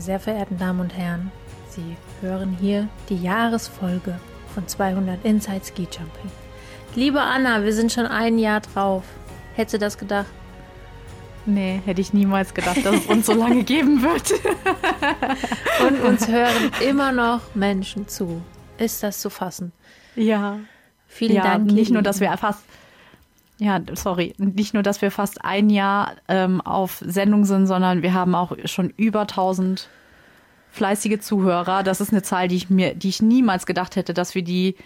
Meine sehr verehrten Damen und Herren, Sie hören hier die Jahresfolge von 200 Inside Ski Jumping. Liebe Anna, wir sind schon ein Jahr drauf. Hättest du das gedacht? Nee, hätte ich niemals gedacht, dass es uns so lange geben wird. Und uns hören immer noch Menschen zu. Ist das zu fassen? Ja. Vielen ja, Dank. Nicht nur, dass wir fast, ja, sorry, nicht nur, dass wir fast ein Jahr ähm, auf Sendung sind, sondern wir haben auch schon über 1000 fleißige Zuhörer. Das ist eine Zahl, die ich mir, die ich niemals gedacht hätte, dass wir die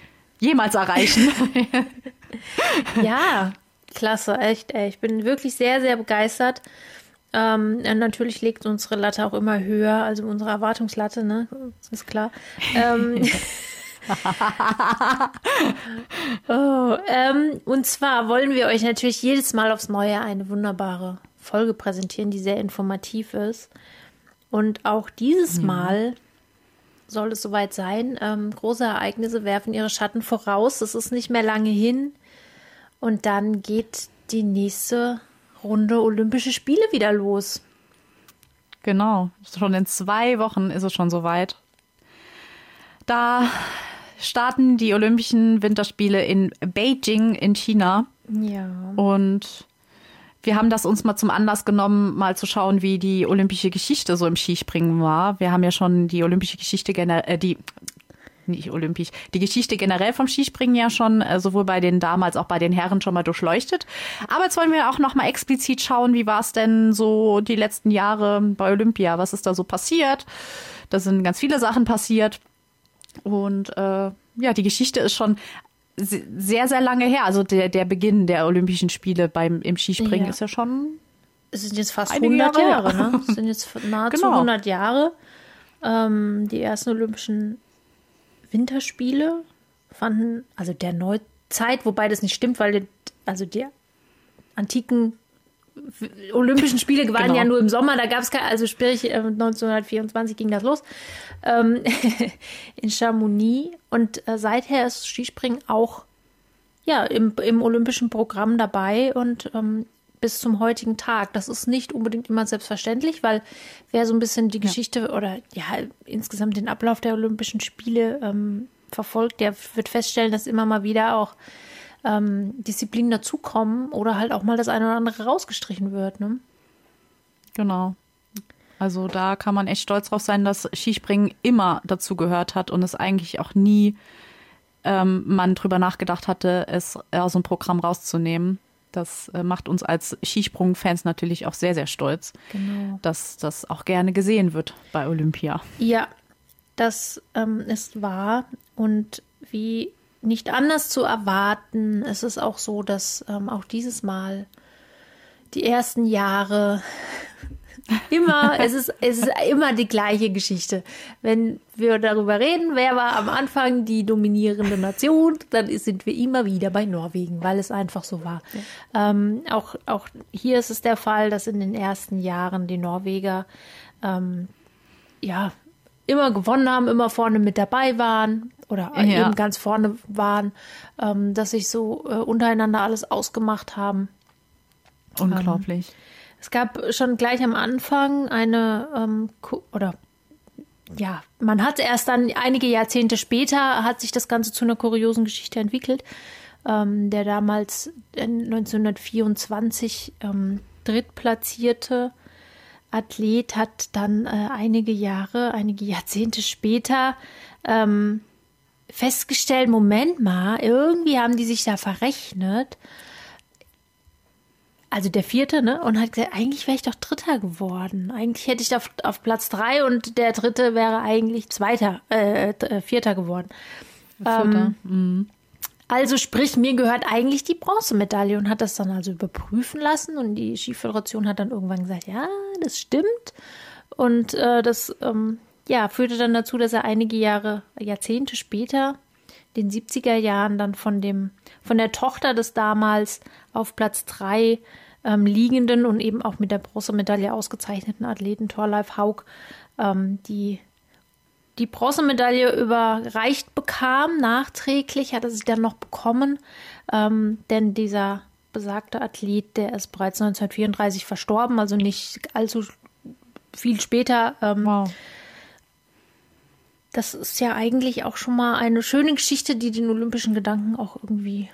jemals erreichen. Ja, klasse, echt. Ey. Ich bin wirklich sehr, sehr begeistert. Ähm, natürlich legt unsere Latte auch immer höher, also unsere Erwartungslatte, ne? Das ist klar. Ähm, oh, ähm, und zwar wollen wir euch natürlich jedes Mal aufs Neue eine wunderbare Folge präsentieren, die sehr informativ ist. Und auch dieses Mal soll es soweit sein. Ähm, große Ereignisse werfen ihre Schatten voraus. Es ist nicht mehr lange hin. Und dann geht die nächste Runde Olympische Spiele wieder los. Genau, schon in zwei Wochen ist es schon soweit. Da starten die Olympischen Winterspiele in Beijing in China. Ja. Und wir haben das uns mal zum Anlass genommen, mal zu schauen, wie die olympische Geschichte so im Skispringen war. Wir haben ja schon die olympische Geschichte generell, äh, die nicht olympisch, die Geschichte generell vom Skispringen ja schon, äh, sowohl bei den Damen als auch bei den Herren schon mal durchleuchtet. Aber jetzt wollen wir auch noch mal explizit schauen, wie war es denn so die letzten Jahre bei Olympia? Was ist da so passiert? Da sind ganz viele Sachen passiert. Und äh, ja, die Geschichte ist schon se- sehr, sehr lange her. Also der, der Beginn der Olympischen Spiele beim, im Skispringen Ja. ist ja schon. Es sind jetzt fast Einige 100 Jahre Jahre, ne? Es sind jetzt nahezu Genau. 100 Jahre. Ähm, die ersten Olympischen Winterspiele fanden, also der Neuzeit, wobei das nicht stimmt, weil also die antiken Olympischen Spiele waren Genau. ja nur im Sommer, da gab es keine, also sprich äh, 1924 ging das los ähm, in Chamonix und äh, seither ist Skispringen auch ja, im, im olympischen Programm dabei und ähm, bis zum heutigen Tag. Das ist nicht unbedingt immer selbstverständlich, weil wer so ein bisschen die Geschichte oder ja insgesamt den Ablauf der Olympischen Spiele ähm, verfolgt, der wird feststellen, dass immer mal wieder auch ähm, Disziplinen dazukommen oder halt auch mal das eine oder andere rausgestrichen wird. Ne? Genau. Also da kann man echt stolz drauf sein, dass Skispringen immer dazu gehört hat und es eigentlich auch nie ähm, man drüber nachgedacht hatte, es aus dem Programm rauszunehmen. Das äh, macht uns als Skisprung-Fans natürlich auch sehr, sehr stolz, Genau. dass das auch gerne gesehen wird bei Olympia. Ja, das ähm, ist wahr. Und wie nicht anders zu erwarten, ist es auch so, dass ähm, auch dieses Mal die ersten Jahre immer, es ist, es ist immer die gleiche Geschichte. Wenn wir darüber reden, wer war am Anfang die dominierende Nation, dann sind wir immer wieder bei Norwegen, weil es einfach so war. Ähm, auch, auch hier ist es der Fall, dass in den ersten Jahren die Norweger ähm, ja, immer gewonnen haben, immer vorne mit dabei waren oder Ja. eben ganz vorne waren, ähm, dass sich so äh, untereinander alles ausgemacht haben. Unglaublich. Es gab schon gleich am Anfang eine, ähm, oder ja, man hat erst dann einige Jahrzehnte später, hat sich das Ganze zu einer kuriosen Geschichte entwickelt. Ähm, der damals äh, 1924 ähm, drittplatzierte Athlet hat dann äh, einige Jahre, einige Jahrzehnte später ähm, festgestellt, Moment mal, irgendwie haben die sich da verrechnet. Also der vierte, ne? Und hat gesagt, eigentlich wäre ich doch Dritter geworden. Eigentlich hätte ich auf, auf Platz drei und der dritte wäre eigentlich Zweiter, äh, äh, Vierter geworden. Vierter. Also sprich, mir gehört eigentlich die Bronzemedaille und hat das dann also überprüfen lassen und die Skiföderation hat dann irgendwann gesagt, ja, das stimmt. Und äh, das ähm, ja, führte dann dazu, dass er einige Jahre, Jahrzehnte später, den 70er Jahren, dann von dem, von der Tochter des damals auf Platz drei ähm, liegenden und eben auch mit der Bronzemedaille ausgezeichneten Athleten Thorleif Haug, ähm, die die Bronzemedaille überreicht bekam, nachträglich hat er sie dann noch bekommen, ähm, denn dieser besagte Athlet, der ist bereits 1934 verstorben, also nicht allzu viel später. Ähm, Wow. Das ist ja eigentlich auch schon mal eine schöne Geschichte, die den olympischen Gedanken auch irgendwie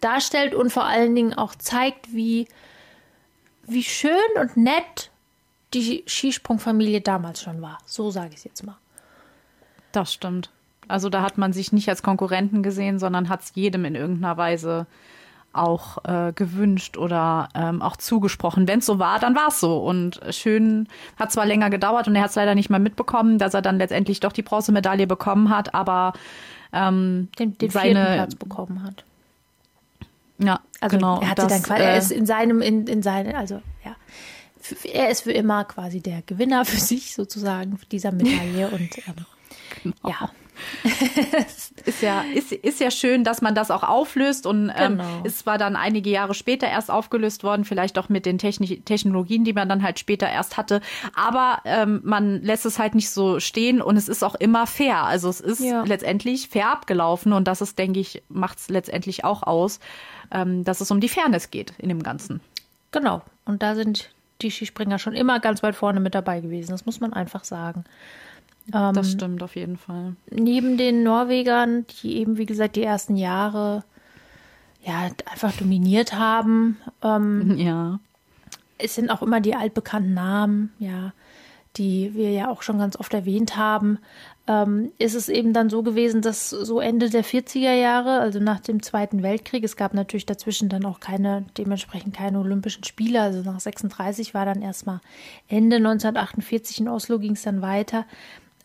darstellt und vor allen Dingen auch zeigt, wie, wie schön und nett die Skisprungfamilie damals schon war. So sage ich es jetzt mal. Das stimmt. Also da hat man sich nicht als Konkurrenten gesehen, sondern hat es jedem in irgendeiner Weise auch äh, gewünscht oder ähm, auch zugesprochen. Wenn es so war, dann war es so. Und schön hat zwar länger gedauert und er hat es leider nicht mehr mitbekommen, dass er dann letztendlich doch die Bronzemedaille bekommen hat, aber ähm, Den, den seine, vierten Platz bekommen hat. Ja, Also genau. er hatte das, dann quasi, er äh, ist in seinem, in, in seine, also ja, er ist für immer quasi der Gewinner für sich sozusagen dieser Medaille und ähm, Genau. ja, ist ja, ist, ist ja schön, dass man das auch auflöst und ähm, Genau. es war dann einige Jahre später erst aufgelöst worden, vielleicht auch mit den Techni Technologien, die man dann halt später erst hatte. Aber ähm, man lässt es halt nicht so stehen und es ist auch immer fair. Also es ist Ja. letztendlich fair abgelaufen und das ist, denke ich, macht es letztendlich auch aus, ähm, dass es um die Fairness geht in dem Ganzen. genau. Und da sind die Skispringer schon immer ganz weit vorne mit dabei gewesen. Das muss man einfach sagen. Ähm, Das stimmt auf jeden Fall. neben den Norwegern, die eben, wie gesagt, die ersten Jahre ja einfach dominiert haben, ähm, Ja. es sind auch immer die altbekannten Namen, ja, die wir ja auch schon ganz oft erwähnt haben. Ähm, ist es eben dann so gewesen, dass so Ende der 40er Jahre, also nach dem Zweiten Weltkrieg, es gab natürlich dazwischen dann auch keine, dementsprechend keine Olympischen Spiele, also nach 36 war dann erstmal Ende 1948 in Oslo ging es dann weiter.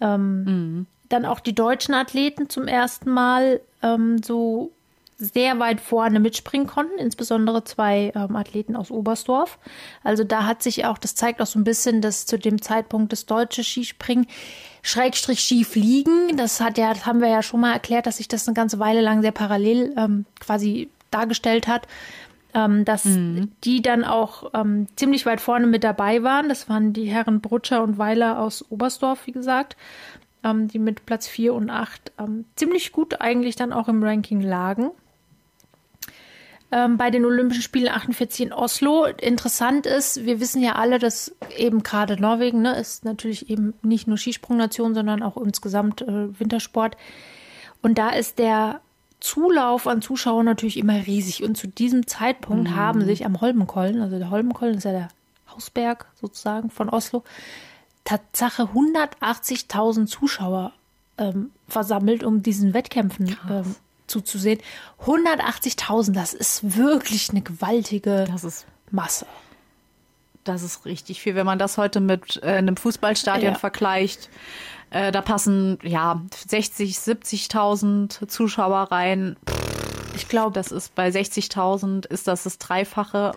Ähm, Dann auch die deutschen Athleten zum ersten Mal ähm, so sehr weit vorne mitspringen konnten, insbesondere zwei ähm, Athleten aus Oberstdorf. Also da hat sich auch, das zeigt auch so ein bisschen, dass zu dem Zeitpunkt das deutsche Skispringen Schrägstrich Skifliegen, das hat ja, das haben wir ja schon mal erklärt, dass sich das eine ganze Weile lang sehr parallel ähm, quasi dargestellt hat, ähm, dass die dann auch ähm, ziemlich weit vorne mit dabei waren. Das waren die Herren Brutscher und Weiler aus Oberstdorf, wie gesagt ähm, die mit Platz 4 und 8 ähm, ziemlich gut eigentlich dann auch im Ranking lagen. Ähm, bei den Olympischen Spielen 48 in Oslo. Interessant ist, wir wissen ja alle, dass eben gerade Norwegen ne, ist natürlich eben nicht nur Skisprungnation, sondern auch insgesamt äh, Wintersport. Und da ist der Zulauf an Zuschauern natürlich immer riesig. Und zu diesem Zeitpunkt haben sich am Holmenkollen, also der Holmenkollen ist ja der Hausberg sozusagen von Oslo, Tatsache 180.000 Zuschauer ähm, versammelt, um diesen Wettkämpfen ähm, zuzusehen. 180.000, das ist wirklich eine gewaltige Masse. Das ist richtig viel. Wenn man das heute mit äh, einem Fußballstadion Ja. vergleicht, äh, da passen ja 60, 70.000 Zuschauer rein. Ich glaube, Das ist bei 60.000 ist das das Dreifache.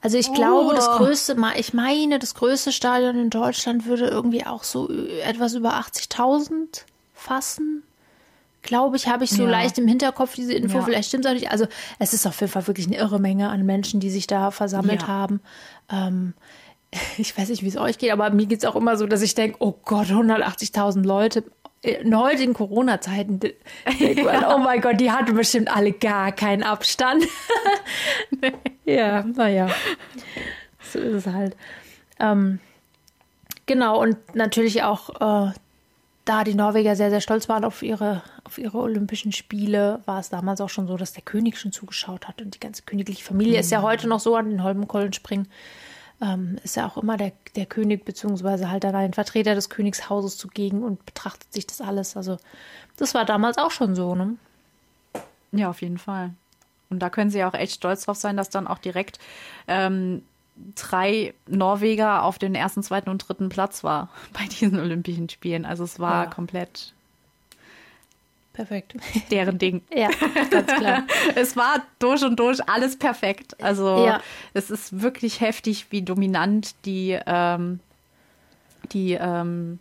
also ich glaube, das Oh. größte, Ma- ich meine, das größte Stadion in Deutschland würde irgendwie auch so etwas über 80.000 fassen. Glaube ich, habe ich so Ja. leicht im Hinterkopf diese Info. Ja. Vielleicht stimmt es auch nicht. Also es ist auf jeden Fall wirklich eine irre Menge an Menschen, die sich da versammelt Ja. haben. Ähm, ich weiß nicht, wie es euch geht, aber mir geht es auch immer so, dass ich denke, oh Gott, 180.000 Leute in heutigen Corona-Zeiten. denkt man, Oh mein Gott, die hatten bestimmt alle gar keinen Abstand. ja, naja. So ist es halt. Ähm, genau, und natürlich auch, äh, da die Norweger sehr, sehr stolz waren auf ihre, auf ihre Olympischen Spiele, war es damals auch schon so, dass der König schon zugeschaut hat. Und die ganze königliche Familie ist ja heute noch so an den Holmenkollen springen. Ähm, ist ja auch immer der, der König, beziehungsweise halt dann ein Vertreter des Königshauses zugegen und betrachtet sich das alles. Also, das war damals auch schon so, ne? Ja, auf jeden Fall. Und da können sie auch echt stolz drauf sein, dass dann auch direkt ähm, drei Norweger auf den ersten, zweiten und dritten Platz war bei diesen Olympischen Spielen. Also es war Ja. komplett Perfekt. deren Ding. ja, ganz klar. Es war durch und durch alles perfekt. Also Ja. es ist wirklich heftig, wie dominant die, ähm, die ähm,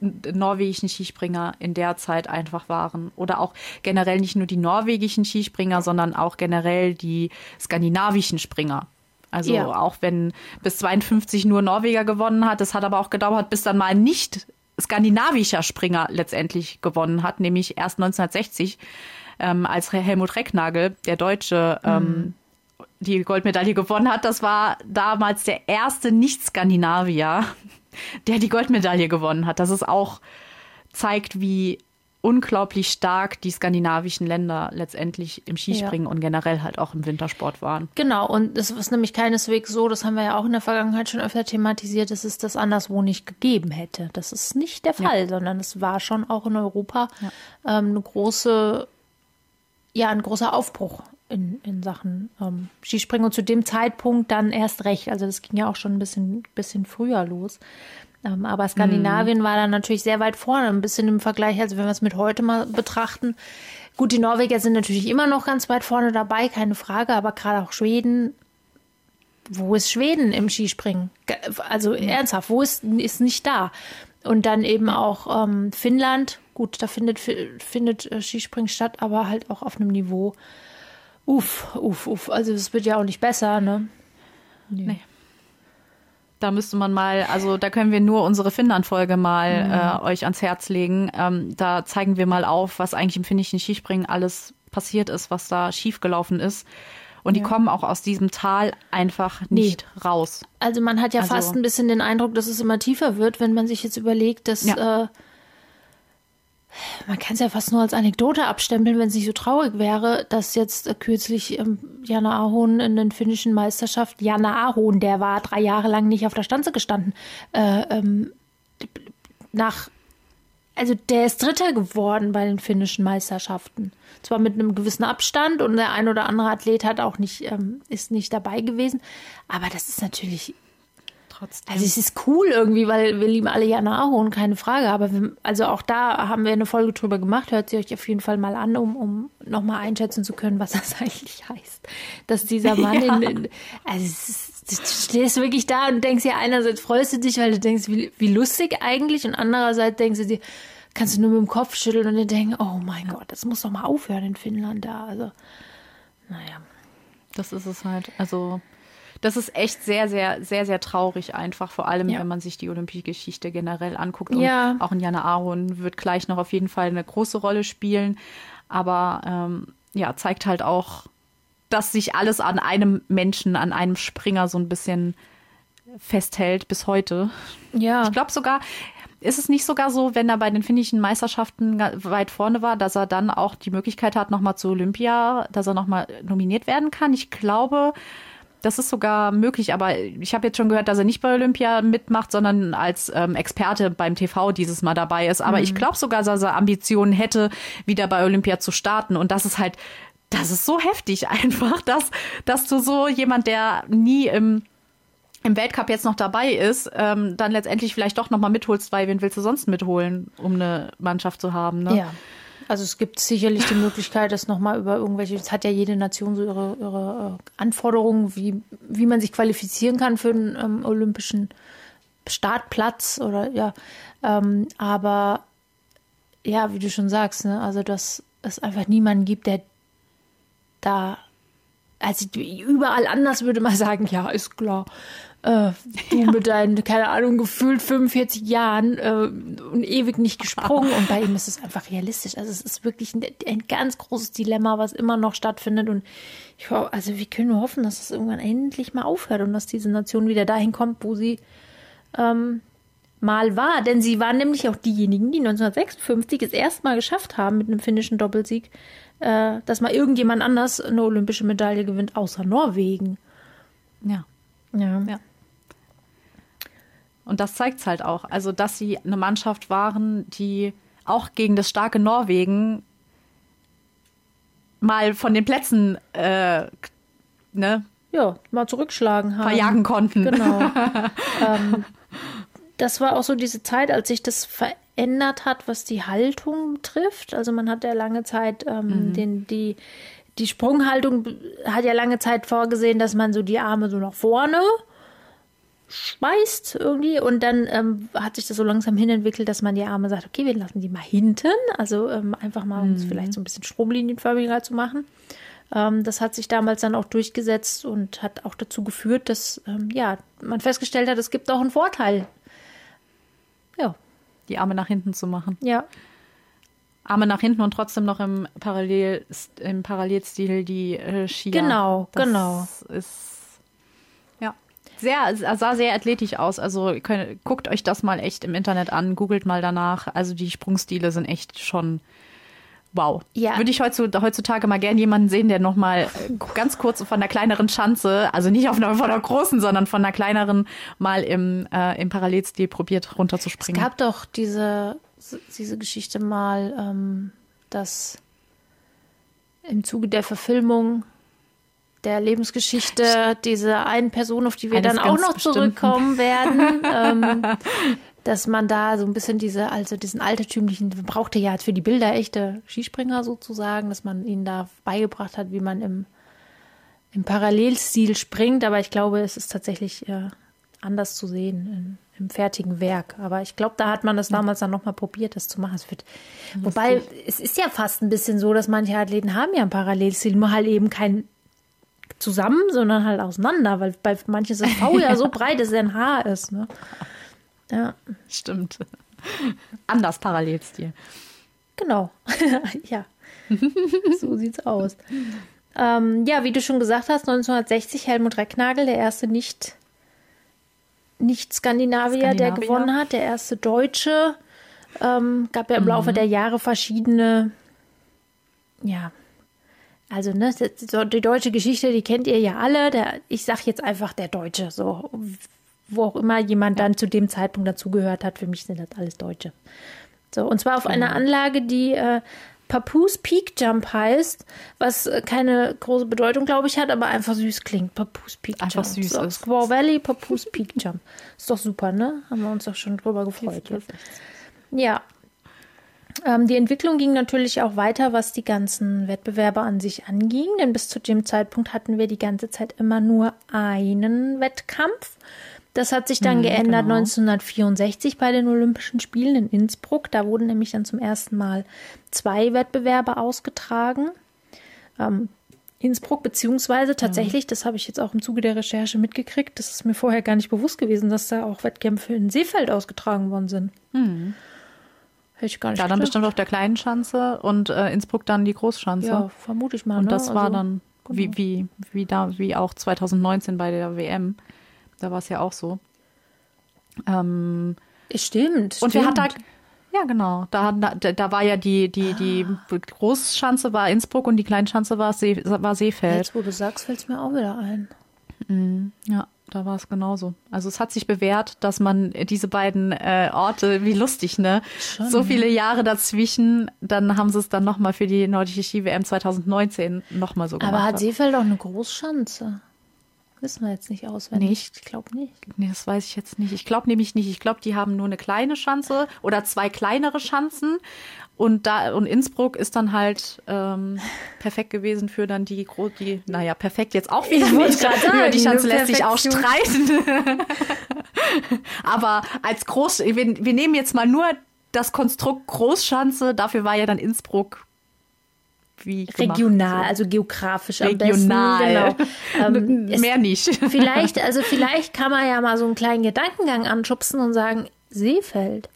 norwegischen Skispringer in der Zeit einfach waren. Oder auch generell nicht nur die norwegischen Skispringer, sondern auch generell die skandinavischen Springer. Also Ja. auch wenn bis 52 nur Norweger gewonnen hat, es hat aber auch gedauert, bis dann mal nicht skandinavischer Springer letztendlich gewonnen hat, nämlich erst 1960, ähm, als Helmut Recknagel, der Deutsche, ähm, die Goldmedaille gewonnen hat. Das war damals der erste Nicht-Skandinavier, der die Goldmedaille gewonnen hat. Das ist auch zeigt, wie unglaublich stark die skandinavischen Länder letztendlich im Skispringen ja. und generell halt auch im Wintersport waren. Genau, und es ist nämlich keineswegs so, das haben wir ja auch in der Vergangenheit schon öfter thematisiert, dass es das anderswo nicht gegeben hätte. Das ist nicht der Fall, ja. sondern es war schon auch in Europa ja. ähm, eine große, ja, ein großer Aufbruch in, in Sachen ähm, Skispringen und zu dem Zeitpunkt dann erst recht. Also das ging ja auch schon ein bisschen, bisschen früher los. Ähm, aber Skandinavien mhm. war dann natürlich sehr weit vorne, ein bisschen im Vergleich, also wenn wir es mit heute mal betrachten. Gut, die Norweger sind natürlich immer noch ganz weit vorne dabei, keine Frage, aber gerade auch Schweden. Wo ist Schweden im Skispringen? Also mhm. ernsthaft, wo ist, ist nicht da? Und dann eben auch ähm, Finnland. Gut, da findet, findet äh, Skispringen statt, aber halt auch auf einem Niveau. Uff, uff, uff. Also es wird ja auch nicht besser, ne? Nee. nee. Da müsste man mal, also da können wir nur unsere Finnland-Folge mal mhm. äh, euch ans Herz legen. Ähm, da zeigen wir mal auf, was eigentlich im finnischen Skispringen alles passiert ist, was da schiefgelaufen ist. Und ja. die kommen auch aus diesem Tal einfach nicht nee. raus. Also man hat ja also, fast ein bisschen den Eindruck, dass es immer tiefer wird, wenn man sich jetzt überlegt, dass ja. äh, man kann es ja fast nur als Anekdote abstempeln, wenn es nicht so traurig wäre, dass jetzt äh, kürzlich ähm, Jana Ahon in den finnischen Meisterschaft, Jana Ahon, der war drei Jahre lang nicht auf der Stanze gestanden, äh, ähm, nach, also der ist Dritter geworden bei den finnischen Meisterschaften. Zwar mit einem gewissen Abstand und der ein oder andere Athlet hat auch nicht, ähm, ist nicht dabei gewesen, aber das ist natürlich trotzdem. Also es ist cool irgendwie, weil wir lieben alle Jana und keine Frage. Aber wir, also auch da haben wir eine Folge drüber gemacht. Hört sie euch auf jeden Fall mal an, um, um nochmal einschätzen zu können, was das eigentlich heißt. Dass dieser Mann ja. in, in, also ist, du stehst wirklich da und denkst dir einerseits freust du dich, weil du denkst, wie, wie lustig eigentlich und andererseits denkst du dir, kannst du nur mit dem Kopf schütteln und dir denken, oh mein Gott, das muss doch mal aufhören in Finnland da. Also, naja. Das ist es halt. Also das ist echt sehr, sehr, sehr, sehr traurig einfach, vor allem ja. wenn man sich die Olympiageschichte generell anguckt. Und ja. auch in Jana Aaron wird gleich noch auf jeden Fall eine große Rolle spielen. Aber ähm, ja, zeigt halt auch, dass sich alles an einem Menschen, an einem Springer so ein bisschen festhält bis heute. Ja. Ich glaube sogar, ist es nicht sogar so, wenn er bei den finnischen Meisterschaften weit vorne war, dass er dann auch die Möglichkeit hat, nochmal zu Olympia, dass er nochmal nominiert werden kann? Ich glaube, das ist sogar möglich, aber ich habe jetzt schon gehört, dass er nicht bei Olympia mitmacht, sondern als ähm, Experte beim TV dieses Mal dabei ist. Aber mhm. ich glaube sogar, dass er Ambitionen hätte, wieder bei Olympia zu starten. Und das ist halt, das ist so heftig einfach, dass, dass du so jemand, der nie im im Weltcup jetzt noch dabei ist, ähm, dann letztendlich vielleicht doch noch mal mitholst, weil wen willst du sonst mitholen, um eine Mannschaft zu haben? Ne? Ja. Also es gibt sicherlich die Möglichkeit, das nochmal über irgendwelche, es hat ja jede Nation so ihre, ihre äh, Anforderungen, wie, wie man sich qualifizieren kann für einen ähm, olympischen Startplatz oder ja. Ähm, aber ja, wie du schon sagst, ne, also dass es einfach niemanden gibt, der da, also überall anders würde man sagen, ja, ist klar äh, du ja. mit deinen, keine Ahnung, gefühlt 45 Jahren äh, und ewig nicht gesprungen. Und bei ihm ist es einfach realistisch. Also es ist wirklich ein, ein ganz großes Dilemma, was immer noch stattfindet. Und ich also wir können nur hoffen, dass es irgendwann endlich mal aufhört und dass diese Nation wieder dahin kommt, wo sie ähm, mal war. Denn sie waren nämlich auch diejenigen, die 1956 das erste Mal geschafft haben mit einem finnischen Doppelsieg, äh, dass mal irgendjemand anders eine olympische Medaille gewinnt, außer Norwegen. Ja. Ja. ja. Und das zeigt es halt auch. Also, dass sie eine Mannschaft waren, die auch gegen das starke Norwegen mal von den Plätzen äh, ne, ja, mal zurückschlagen haben. Verjagen konnten. Genau. ähm, das war auch so diese Zeit, als sich das verändert hat, was die Haltung trifft. Also man hat ja lange Zeit ähm, mhm. den, die, die Sprunghaltung hat ja lange Zeit vorgesehen, dass man so die Arme so nach vorne schmeißt irgendwie und dann ähm, hat sich das so langsam hinentwickelt, dass man die Arme sagt, okay, wir lassen die mal hinten, also ähm, einfach mal, um es mhm. vielleicht so ein bisschen stromlinienförmiger zu machen. Ähm, das hat sich damals dann auch durchgesetzt und hat auch dazu geführt, dass ähm, ja, man festgestellt hat, es gibt auch einen Vorteil. Ja. Die Arme nach hinten zu machen. Ja. Arme nach hinten und trotzdem noch im, Parallel, im Parallelstil die äh, Skier. Genau, das genau. Ist sehr, sah sehr athletisch aus. Also könnt, guckt euch das mal echt im Internet an, googelt mal danach. Also die Sprungstile sind echt schon wow. Ja. Würde ich heutzutage mal gern jemanden sehen, der noch mal ganz kurz von der kleineren Schanze, also nicht auf einer, von der großen, sondern von der kleineren mal im, äh, im Parallelstil probiert runterzuspringen. Es gab doch diese, diese Geschichte mal, ähm, dass im Zuge der Verfilmung der Lebensgeschichte dieser einen Person, auf die wir Eines dann auch noch ganz zurückkommen werden, ähm, dass man da so ein bisschen diese, also diesen altertümlichen, man brauchte ja für die Bilder echte Skispringer sozusagen, dass man ihnen da beigebracht hat, wie man im, im Parallelstil springt, aber ich glaube, es ist tatsächlich äh, anders zu sehen im, im fertigen Werk. Aber ich glaube, da hat man das damals dann nochmal probiert, das zu machen. Es wird, wobei, es ist ja fast ein bisschen so, dass manche Athleten haben ja ein Parallelstil, nur halt eben kein zusammen, sondern halt auseinander, weil bei manchen ist das V ja so breit, dass es ein Haar ist. Ne? Ja. Stimmt. Anders Parallelstil. Genau. ja. so sieht's aus. Ähm, ja, wie du schon gesagt hast, 1960 Helmut Recknagel, der erste nicht, nicht Skandinavier, der Skandinavier. gewonnen hat, der erste Deutsche. Ähm, gab ja im Laufe der Jahre verschiedene, ja, also ne, die deutsche Geschichte, die kennt ihr ja alle. Der, ich sag jetzt einfach der Deutsche, so wo auch immer jemand dann zu dem Zeitpunkt dazugehört hat. Für mich sind das alles Deutsche. So, und zwar auf einer Anlage, die äh, Papoose Peak Jump heißt, was äh, keine große Bedeutung, glaube ich, hat, aber einfach süß klingt. Papoose Peak Jump. Einfach süß so, ist. Squaw Valley, Papoose Peak Jump. Ist doch super, ne? Haben wir uns doch schon drüber gefreut. Ja. Ähm, die Entwicklung ging natürlich auch weiter, was die ganzen Wettbewerbe an sich anging, denn bis zu dem Zeitpunkt hatten wir die ganze Zeit immer nur einen Wettkampf. Das hat sich dann geändert genau. 1964 bei den Olympischen Spielen in Innsbruck. Da wurden nämlich dann zum ersten Mal zwei Wettbewerbe ausgetragen. Ähm, Innsbruck, beziehungsweise tatsächlich, das habe ich jetzt auch im Zuge der Recherche mitgekriegt, das ist mir vorher gar nicht bewusst gewesen, dass da auch Wettkämpfe in Seefeld ausgetragen worden sind. Hätte ich gar nicht Ja, dann gedacht. bestimmt auf der kleinen Schanze und äh, Innsbruck dann die Großschanze. Ja, vermute ich mal. und ne? das war Also, dann wie, wie, wie da, wie auch 2019 bei der WM. Da war es ja auch so. Ähm, Stimmt. und wer hat da. stimmt. Ja, genau. Da, da, da war ja die, die, die Großschanze war Innsbruck und die Kleinschanze war, See, war Seefeld. Jetzt, wo du sagst, fällt es mir auch wieder ein. Ja, da war es genauso. Also es hat sich bewährt, dass man diese beiden äh, Orte, wie lustig, ne? Schon, so viele Jahre dazwischen, dann haben sie es dann nochmal für die nordische Ski-WM 2019 nochmal so gemacht. Aber hat Seefeld auch eine Großschanze? Wissen wir jetzt nicht auswendig. Nicht? Ich glaube nicht. Nee, das weiß ich jetzt nicht. Ich glaube nämlich nicht. Ich glaube, die haben nur eine kleine Schanze oder zwei kleinere Schanzen. Und da und Innsbruck ist dann halt ähm, perfekt gewesen für dann die, gro- die naja, perfekt jetzt auch wieder Ich nicht. gerade Über sagen, die Schanze lässt sich auch streiten. Aber als Groß, wir, wir nehmen jetzt mal nur das Konstrukt Großschanze. Dafür war ja dann Innsbruck wie gemacht. Regional, also geografisch am Regional. besten. Genau. Ähm, Mehr nicht. vielleicht, also vielleicht kann man ja mal so einen kleinen Gedankengang anschubsen und sagen, Seefeld,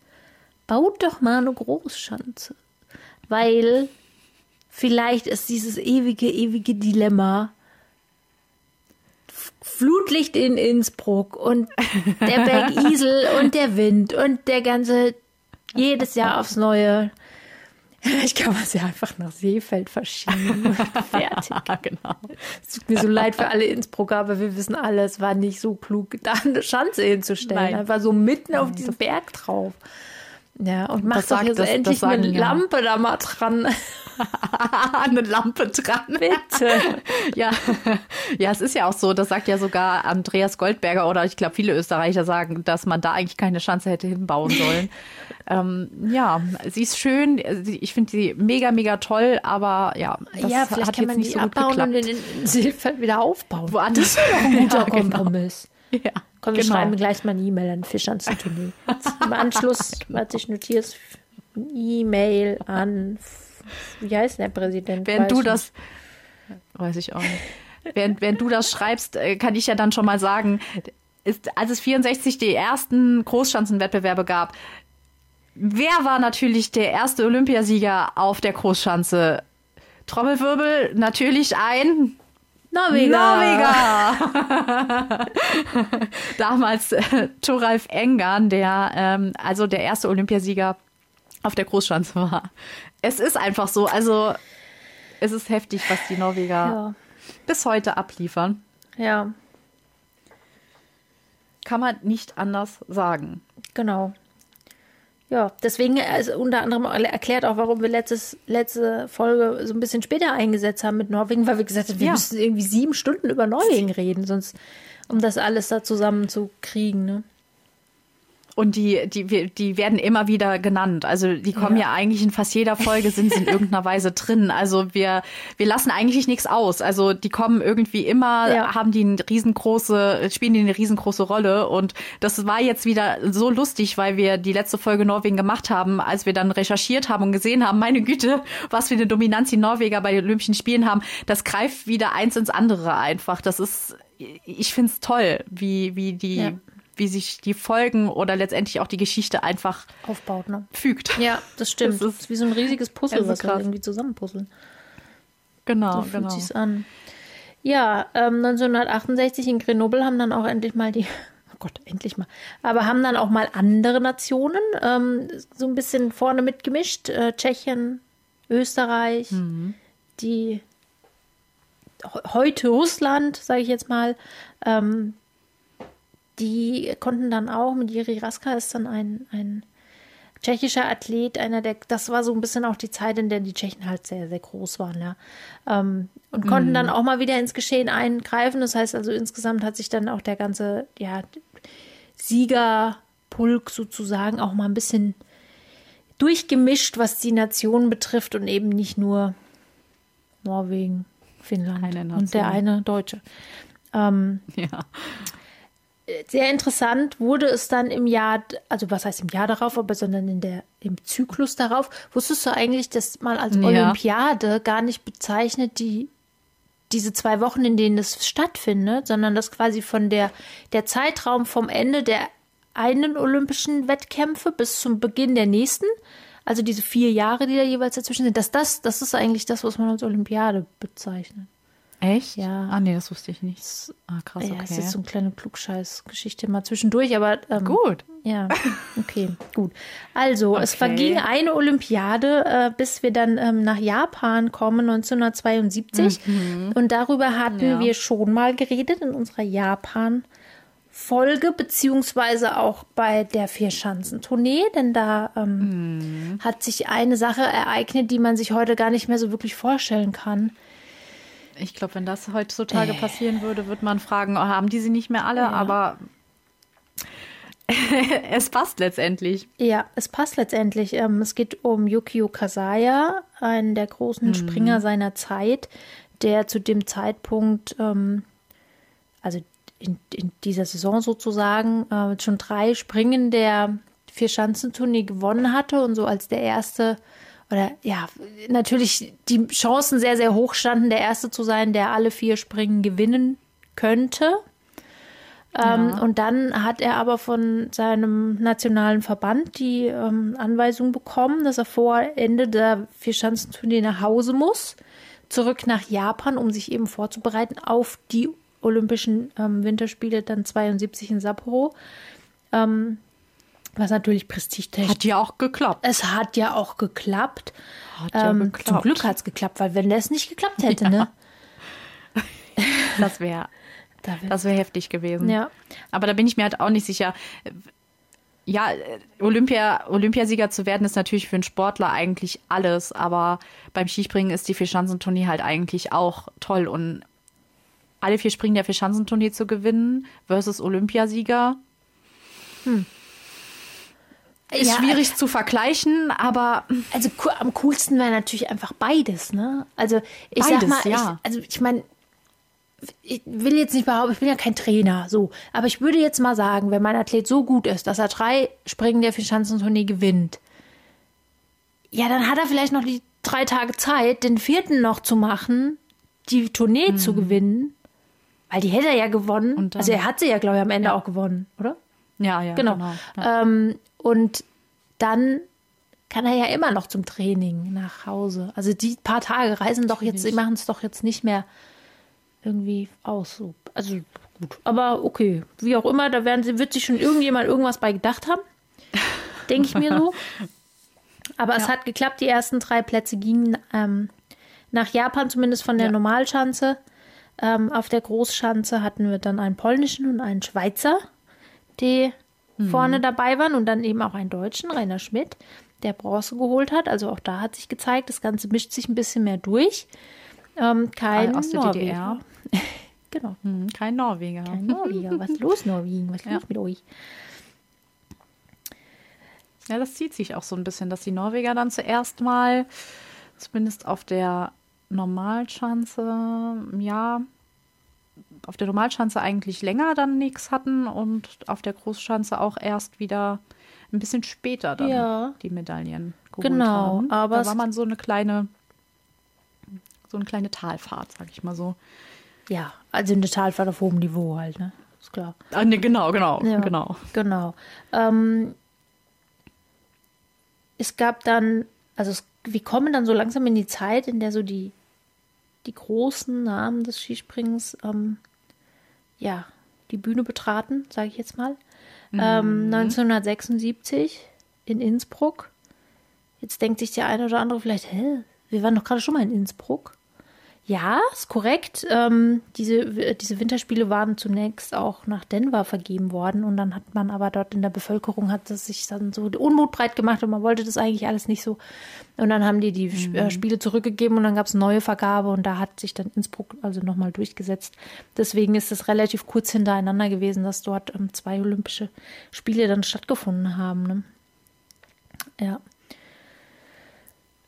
baut doch mal eine Großschanze. Weil vielleicht ist dieses ewige, ewige Dilemma Flutlicht in Innsbruck und der Berg Isel und der Wind und der ganze, jedes Jahr aufs Neue. Ich kann es ja einfach nach Seefeld verschieben. und Fertig. genau. Es tut mir so leid für alle Innsbrucker, aber wir wissen alle, es war nicht so klug, da eine Schanze hinzustellen. Nein. Einfach so mitten auf diesen Berg drauf. Ja, und mach Das doch sagt- jetzt das- endlich das eine ja. Lampe da mal dran. eine Lampe dran. Bitte. Ja, ja, es ist ja auch so, das sagt ja sogar Andreas Goldberger oder ich glaube viele Österreicher sagen, dass man da eigentlich keine Schanze hätte hinbauen sollen. ähm, ja, sie ist schön, ich finde sie mega, mega toll, aber ja, das ja, vielleicht hat kann jetzt man nicht die so abbauen und in, in Seefeld wieder aufbauen. Woanders. Das wäre doch ein guter Ja, genau. Kompromiss. Ja, Komm, wir genau. schreiben gleich mal eine E-Mail an Fischanzentournee. Im Anschluss, warte ich notiere E-Mail an, wie heißt der Präsident? Während Weiß du ich das, weiß ich auch nicht. Während, während du das schreibst, äh, kann ich ja dann schon mal sagen, ist, als es 64 die ersten Großschanzenwettbewerbe gab, wer war natürlich der erste Olympiasieger auf der Großschanze? Trommelwirbel, natürlich ein Norweger. Norweger! Damals äh, Thoralf Engan, der ähm, also der erste Olympiasieger auf der Großschanze war. Es ist einfach so, also es ist heftig, was die Norweger Ja. bis heute abliefern. ja, Kann man nicht anders sagen. genau. Ja, deswegen, also unter anderem erklärt auch, warum wir letztes, letzte Folge so ein bisschen später eingesetzt haben mit Norwegen, weil wir gesagt haben, wir Ja. müssen irgendwie sieben Stunden über Norwegen reden, sonst, um das alles da zusammen zu kriegen, ne? Und die, die, die werden immer wieder genannt. Also die kommen ja, Ja. eigentlich in fast jeder Folge, sind sie in irgendeiner Weise drin. Also wir, wir lassen eigentlich nichts aus. Also die kommen irgendwie immer, Ja. haben die eine riesengroße, spielen die eine riesengroße Rolle. Und das war jetzt wieder so lustig, weil wir die letzte Folge Norwegen gemacht haben, als wir dann recherchiert haben und gesehen haben, meine Güte, was für eine Dominanz die Norweger bei den Olympischen Spielen haben. Das greift wieder eins ins andere einfach. Das ist, ich finde es toll, wie, wie die, Ja. Wie sich die Folgen oder letztendlich auch die Geschichte einfach Aufbaut, ne? fügt. Ja, das stimmt. Das Das ist- wie so ein riesiges Puzzle, das ist was wir irgendwie zusammenpuzzeln. Genau, So fühlt genau. sich's an. Ja, ähm, 1968 in Grenoble haben dann auch endlich mal die, oh Gott, endlich mal, aber haben dann auch mal andere Nationen ähm, so ein bisschen vorne mitgemischt. Äh, Tschechien, Österreich, Mhm. die he- heute Russland, sage ich jetzt mal, ähm, die konnten dann auch, mit Jiri Raska ist dann ein, ein tschechischer Athlet, einer der, das war so ein bisschen auch die Zeit, in der die Tschechen halt sehr, sehr groß waren, ja. Ähm, und konnten dann auch mal wieder ins Geschehen eingreifen. Das heißt also, insgesamt hat sich dann auch der ganze, ja, Siegerpulk sozusagen auch mal ein bisschen durchgemischt, was die Nationen betrifft und eben nicht nur Norwegen, Finnland und der eine Deutsche. Ähm, Ja. Sehr interessant wurde es dann im Jahr, also was heißt im Jahr darauf, aber sondern in der, im Zyklus darauf. Wusstest du eigentlich, dass man als Ja. Olympiade gar nicht bezeichnet die diese zwei Wochen, in denen es stattfindet, sondern das quasi von der, der Zeitraum vom Ende der einen olympischen Wettkämpfe bis zum Beginn der nächsten, also diese vier Jahre, die da jeweils dazwischen sind, dass das, das ist eigentlich das, was man als Olympiade bezeichnet. Echt? Ja. Ah, nee, das wusste ich nicht. Ah, krass, ja, okay. es ist so eine kleine Klugscheiß-Geschichte mal zwischendurch, aber ähm, Gut. Ja, okay, gut. Also, es Okay. verging eine Olympiade, äh, bis wir dann ähm, nach Japan kommen, 1972. Und darüber hatten Mhm. Ja. wir schon mal geredet in unserer Japan-Folge, beziehungsweise auch bei der Vierschanzentournee, denn da ähm, Mhm. hat sich eine Sache ereignet, die man sich heute gar nicht mehr so wirklich vorstellen kann. Ich glaube, wenn das heutzutage Äh. passieren würde, würde man fragen, oh, haben die sie nicht mehr alle? Aber es passt letztendlich. Ja, es passt letztendlich. Ähm, es geht um Yukio Kasaya, einen der Mhm. großen Springer seiner Zeit, der zu dem Zeitpunkt, ähm, also in, in dieser Saison sozusagen, äh, schon drei Springen der Vierschanzentournee gewonnen hatte und so als der erste oder ja, natürlich die Chancen sehr, sehr hoch standen, der Erste zu sein, der alle vier Springen gewinnen könnte. Ähm, Und dann hat er aber von seinem nationalen Verband die ähm, Anweisung bekommen, dass er vor Ende der Vierschanzentournee nach Hause muss, zurück nach Japan, um sich eben vorzubereiten auf die Olympischen ähm, Winterspiele dann 72 in Sapporo. Ähm, was natürlich prestigetechnisch. Hat ja auch geklappt. Es hat ja auch geklappt. Hat ja ähm, geklappt. Zum Glück hat es geklappt, weil wenn das nicht geklappt hätte, ne? Das wäre Da wär, das wär heftig gewesen. ja. Aber da bin ich mir halt auch nicht sicher. Ja, Olympia, Olympiasieger zu werden ist natürlich für einen Sportler eigentlich alles, aber beim Skispringen ist die Vierschanzentournee halt eigentlich auch toll und alle vier Springen der Vierschanzentournee zu gewinnen versus Olympiasieger ist Ja, schwierig zu vergleichen, aber Also am coolsten wäre natürlich einfach beides, ne? Also ich sag Beides, mal, ja. ich, also ich meine, ich will jetzt nicht behaupten, ich bin ja kein Trainer, so, aber ich würde jetzt mal sagen, wenn mein Athlet so gut ist, dass er drei Springen der Vierschanzentournee gewinnt, ja, dann hat er vielleicht noch die drei Tage Zeit, den vierten noch zu machen, die Tournee zu gewinnen, weil die hätte er ja gewonnen. Mhm. Dann- also er hat sie ja, glaube ich, am Ende auch gewonnen, oder? ja, ja, Genau. genau. Ja. Ähm, und dann kann er ja immer noch zum Training nach Hause. Also die paar Tage reisen doch jetzt, sie machen es doch jetzt nicht mehr irgendwie aus. So. Also gut. Aber okay, wie auch immer, da werden sie, wird sich schon irgendjemand irgendwas bei gedacht haben. Denke ich mir so. Aber es hat geklappt, die ersten drei Plätze gingen ähm, nach Japan, zumindest von der Ja. Normalschanze. Ähm, auf der Großschanze hatten wir dann einen polnischen und einen Schweizer, die vorne dabei waren und dann eben auch einen Deutschen, Rainer Schmidt, der Bronze geholt hat. Also auch da hat sich gezeigt, das Ganze mischt sich ein bisschen mehr durch. Ähm, kein Aus der Norweger. DDR. Genau. Hm, kein Norweger. Kein Norweger. Was ist los, Norwegen? Was ist Ja. los mit euch? Ja, das zieht sich auch so ein bisschen, dass die Norweger dann zuerst mal, zumindest auf der Normalschanze, ja, auf der Normalschanze eigentlich länger dann nichts hatten und auf der Großschanze auch erst wieder ein bisschen später dann Ja. die Medaillen geholt Genau, haben. aber da war man so eine kleine, so eine kleine Talfahrt, sag ich mal so. Ja, also eine Talfahrt auf hohem Niveau halt, ne? Ist klar. Ah, nee, genau, genau, Ja, genau. Genau. Ähm, es gab dann, also es, wir kommen dann so langsam in die Zeit, in der so die, die großen Namen des Skispringens, ähm, ja, die Bühne betraten, sage ich jetzt mal. Ähm, 1976 in Innsbruck. Jetzt denkt sich der eine oder andere vielleicht, hä, wir waren doch gerade schon mal in Innsbruck. Ja, ist korrekt. Ähm, diese, diese Winterspiele waren zunächst auch nach Denver vergeben worden und dann hat man aber dort in der Bevölkerung hat es sich dann so Unmut breit gemacht und man wollte das eigentlich alles nicht so. Und dann haben die die äh, Spiele zurückgegeben und dann gab es neue Vergabe und da hat sich dann Innsbruck also nochmal durchgesetzt. Deswegen ist es relativ kurz hintereinander gewesen, dass dort ähm, zwei Olympische Spiele dann stattgefunden haben. Ne? Ja.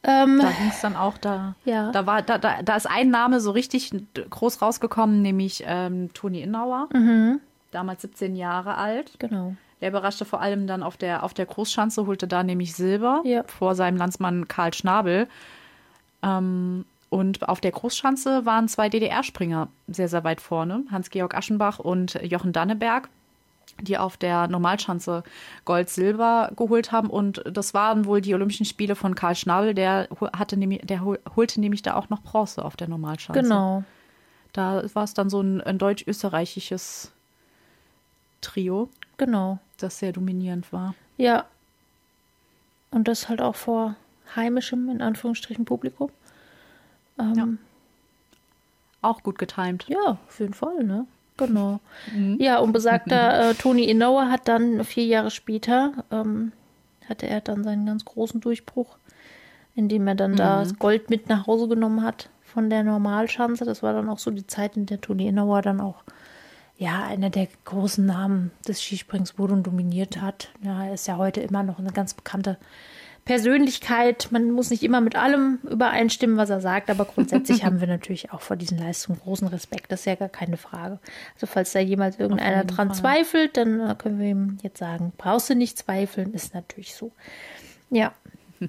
Ähm, Da ging es dann auch da. Ja. Da war, da, da, da ist ein Name so richtig groß rausgekommen, nämlich ähm, Toni Innauer. Mhm. Damals 17 Jahre alt. genau. Der überraschte vor allem dann auf der, auf der Großschanze, holte da nämlich Silber Ja. vor seinem Landsmann Karl Schnabel. Ähm, und auf der Großschanze waren zwei DDR-Springer sehr, sehr weit vorne. Hans-Georg Aschenbach und Jochen Danneberg, die auf der Normalschanze Gold, Silber geholt haben. Und das waren wohl die Olympischen Spiele von Karl Schnabel. Der, hatte nämlich, der hol- holte nämlich da auch noch Bronze auf der Normalschanze. Genau. Da war es dann so ein, ein deutsch-österreichisches Trio, Genau. das sehr dominierend war. Ja. Und das halt auch vor heimischem, in Anführungsstrichen, Publikum. Ähm, Auch gut getimt. ja. auf jeden Fall, ne? Genau. Ja, und besagter äh, Toni Innauer hat dann vier Jahre später, ähm, hatte er dann seinen ganz großen Durchbruch, indem er dann da das Gold mit nach Hause genommen hat von der Normalschanze. Das war dann auch so die Zeit, in der Toni Innauer dann auch ja, einer der großen Namen des Skisprings wurde und dominiert hat. Ja, er ist ja heute immer noch eine ganz bekannte Persönlichkeit. Man muss nicht immer mit allem übereinstimmen, was er sagt, aber grundsätzlich haben wir natürlich auch vor diesen Leistungen großen Respekt. Das ist ja gar keine Frage. Also falls da jemals irgendeiner dran Fall. zweifelt, dann können wir ihm jetzt sagen, brauchst du nicht zweifeln, ist natürlich so. Ja,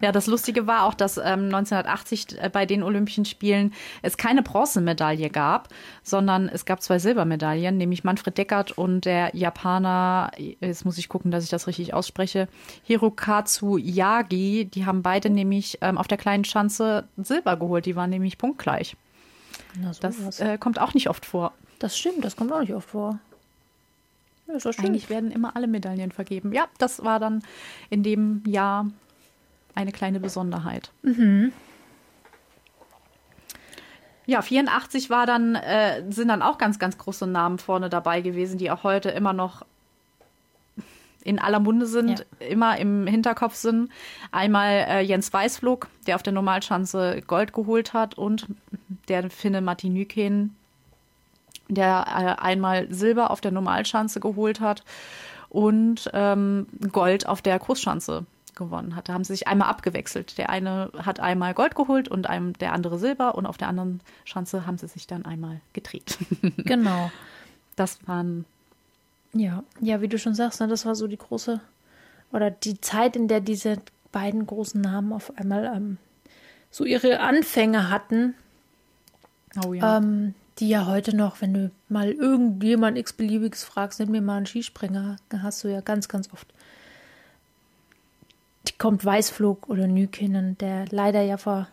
Ja, das Lustige war auch, dass ähm, 1980 äh, bei den Olympischen Spielen es keine Bronzemedaille gab, sondern es gab zwei Silbermedaillen, nämlich Manfred Deckert und der Japaner, jetzt muss ich gucken, dass ich das richtig ausspreche, Hirokazu Yagi. Die haben beide nämlich ähm, auf der kleinen Schanze Silber geholt. Die waren nämlich punktgleich. na so Das äh, kommt auch nicht oft vor. das stimmt, das kommt auch nicht oft vor. Ja. Eigentlich werden immer alle Medaillen vergeben. Ja, das war dann in dem Jahr eine kleine Besonderheit. Ja, 84 war dann, äh, sind dann auch ganz, ganz große Namen vorne dabei gewesen, die auch heute immer noch in aller Munde sind, immer im Hinterkopf sind. Einmal äh, Jens Weißflug, der auf der Normalschanze Gold geholt hat und der Finne Matti Nykänen, der äh, einmal Silber auf der Normalschanze geholt hat und ähm, Gold auf der Großschanze gewonnen hat. Da haben sie sich einmal abgewechselt. Der eine hat einmal Gold geholt und einem, der andere Silber und auf der anderen Schanze haben sie sich dann einmal gedreht. Genau. Das waren Ja, ja, wie du schon sagst, ne, das war so die große oder die Zeit, in der diese beiden großen Namen auf einmal ähm, so ihre Anfänge hatten, oh ja. ähm, die ja heute noch, wenn du mal irgendjemand x-beliebiges fragst, nenn mir mal einen Skispringer, hast du ja ganz, ganz oft. Kommt Weißflug oder Nykinen, der leider ja vor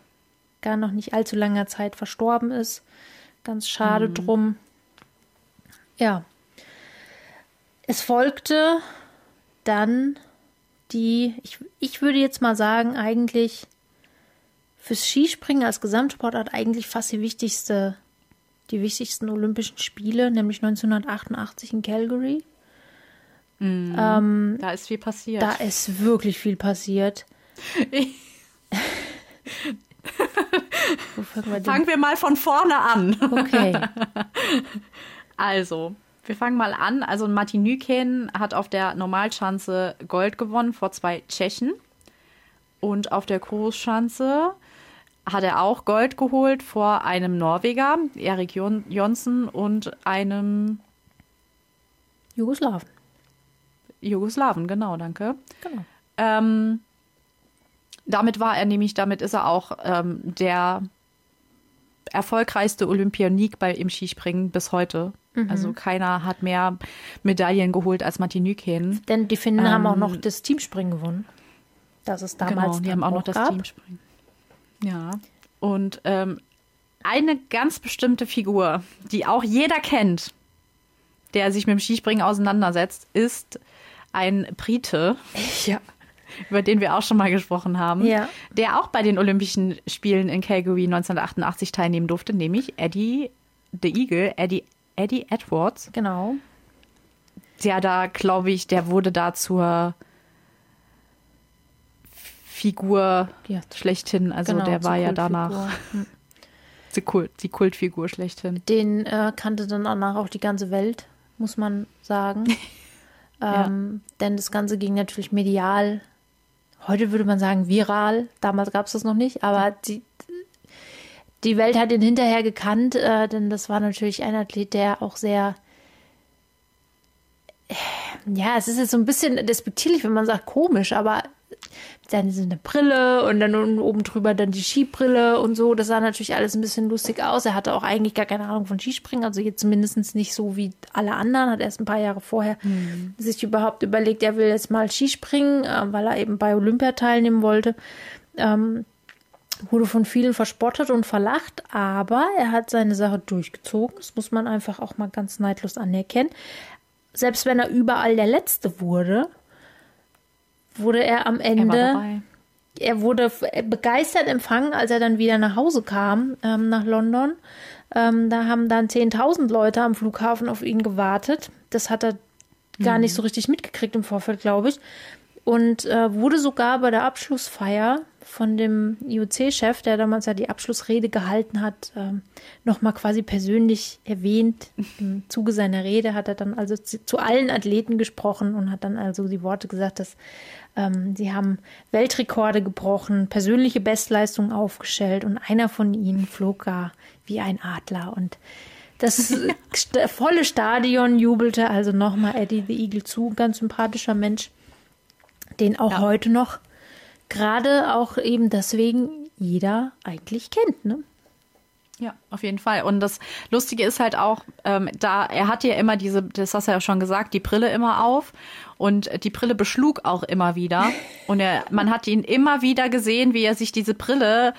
gar noch nicht allzu langer Zeit verstorben ist. Ganz schade mhm. drum. Ja. Es folgte dann die, ich, ich würde jetzt mal sagen, eigentlich fürs Skispringen als Gesamtsportart eigentlich fast die wichtigste, die wichtigsten Olympischen Spiele, nämlich 1988 in Calgary. Mm, ähm, da ist viel passiert. Da ist wirklich viel passiert. wir Fangen wir mal von vorne an. Okay. also, wir fangen mal an. Also Martin Nyken hat auf der Normalschanze Gold gewonnen vor zwei Tschechen. Und auf der Großschanze hat er auch Gold geholt vor einem Norweger, Erik Jonsson, und einem Jugoslawen. Jugoslawen, genau, danke. Genau. Ähm, damit war er nämlich, damit ist er auch ähm, der erfolgreichste Olympionik bei, im Skispringen bis heute. Mhm. Also keiner hat mehr Medaillen geholt als Martin Nykänen. Denn die Finnen ähm, haben auch noch das Teamspringen gewonnen. Das ist damals. Genau, die haben auch noch das gab. Teamspringen. Ja. Und ähm, eine ganz bestimmte Figur, die auch jeder kennt, der sich mit dem Skispringen auseinandersetzt, ist ein Brite. Ja. Über den wir auch schon mal gesprochen haben. Ja. Der auch bei den Olympischen Spielen in Calgary 1988 teilnehmen durfte, nämlich Eddie the Eagle, Eddie, Eddie Edwards. Genau. Der da, glaube ich, der wurde da zur Figur ja. schlechthin. Also genau, der war ja danach hm. die, Kult, die Kultfigur schlechthin. Den äh, kannte dann danach auch die ganze Welt, muss man sagen. Ähm, ja. Denn das Ganze ging natürlich medial. Heute würde man sagen viral. Damals gab es das noch nicht, aber die, die Welt hat ihn hinterher gekannt, äh, denn das war natürlich ein Athlet, der auch sehr ja, es ist jetzt so ein bisschen despektierlich, wenn man sagt komisch, aber dann eine Brille und dann oben drüber dann die Skibrille und so. Das sah natürlich alles ein bisschen lustig aus. Er hatte auch eigentlich gar keine Ahnung von Skispringen, also jetzt zumindest nicht so wie alle anderen. Hat erst ein paar Jahre vorher mhm. sich überhaupt überlegt, er will jetzt mal Skispringen, äh, weil er eben bei Olympia teilnehmen wollte. Ähm, wurde von vielen verspottet und verlacht, aber er hat seine Sache durchgezogen. Das muss man einfach auch mal ganz neidlos anerkennen. Selbst wenn er überall der Letzte wurde, wurde er am Ende. Er, er wurde begeistert empfangen, als er dann wieder nach Hause kam, ähm, nach London. Ähm, da haben dann 10.000 Leute am Flughafen auf ihn gewartet. Das hat er gar mhm. nicht so richtig mitgekriegt im Vorfeld, glaube ich. Und äh, wurde sogar bei der Abschlussfeier von dem IOC-Chef, der damals ja die Abschlussrede gehalten hat, ähm, nochmal quasi persönlich erwähnt. Im Zuge seiner Rede hat er dann also zu, zu allen Athleten gesprochen und hat dann also die Worte gesagt, dass ähm, sie haben Weltrekorde gebrochen, persönliche Bestleistungen aufgestellt und einer von ihnen flog gar wie ein Adler. Und das volle Stadion jubelte also nochmal Eddie the Eagle zu. Ganz sympathischer Mensch, den auch ja. heute noch gerade auch eben deswegen jeder eigentlich kennt. Ne? Ja, auf jeden Fall. Und das Lustige ist halt auch, ähm, da er hat ja immer diese, das hast du ja schon gesagt, die Brille immer auf und die Brille beschlug auch immer wieder. Und er, man hat ihn immer wieder gesehen, wie er sich diese Brille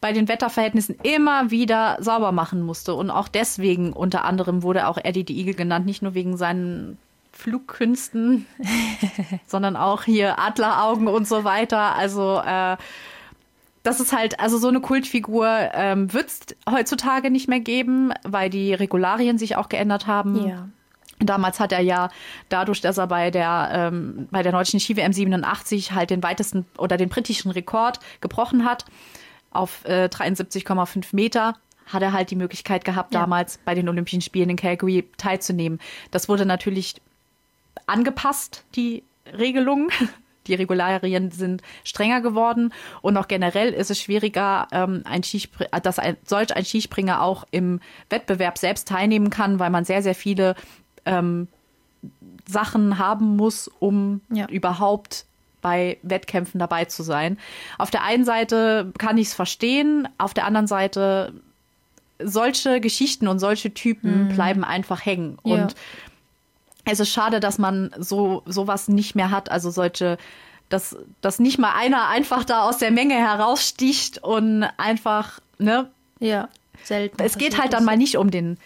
bei den Wetterverhältnissen immer wieder sauber machen musste. Und auch deswegen unter anderem wurde auch Eddie the Eagle genannt, nicht nur wegen seinen Flugkünsten, sondern auch hier Adleraugen und so weiter. Also äh, das ist halt, also so eine Kultfigur ähm, wird es heutzutage nicht mehr geben, weil die Regularien sich auch geändert haben. Ja. Damals hat er ja dadurch, dass er bei der ähm, bei der deutschen Ski WM 87 halt den weitesten oder den britischen Rekord gebrochen hat auf äh, 73,5 Meter, hat er halt die Möglichkeit gehabt, ja. damals bei den Olympischen Spielen in Calgary teilzunehmen. Das wurde natürlich angepasst, die Regelung. Die Regularien sind strenger geworden und auch generell ist es schwieriger, ähm, ein dass ein, solch ein Skispringer auch im Wettbewerb selbst teilnehmen kann, weil man sehr, sehr viele ähm, Sachen haben muss, um ja. überhaupt bei Wettkämpfen dabei zu sein. Auf der einen Seite kann ich es verstehen, auf der anderen Seite solche Geschichten und solche Typen mhm. bleiben einfach hängen. Ja. Und es ist schade, dass man so sowas nicht mehr hat, also solche dass, dass nicht mal einer einfach da aus der Menge heraussticht und einfach, ne? Ja. selten. Es geht halt dann mal nicht um den.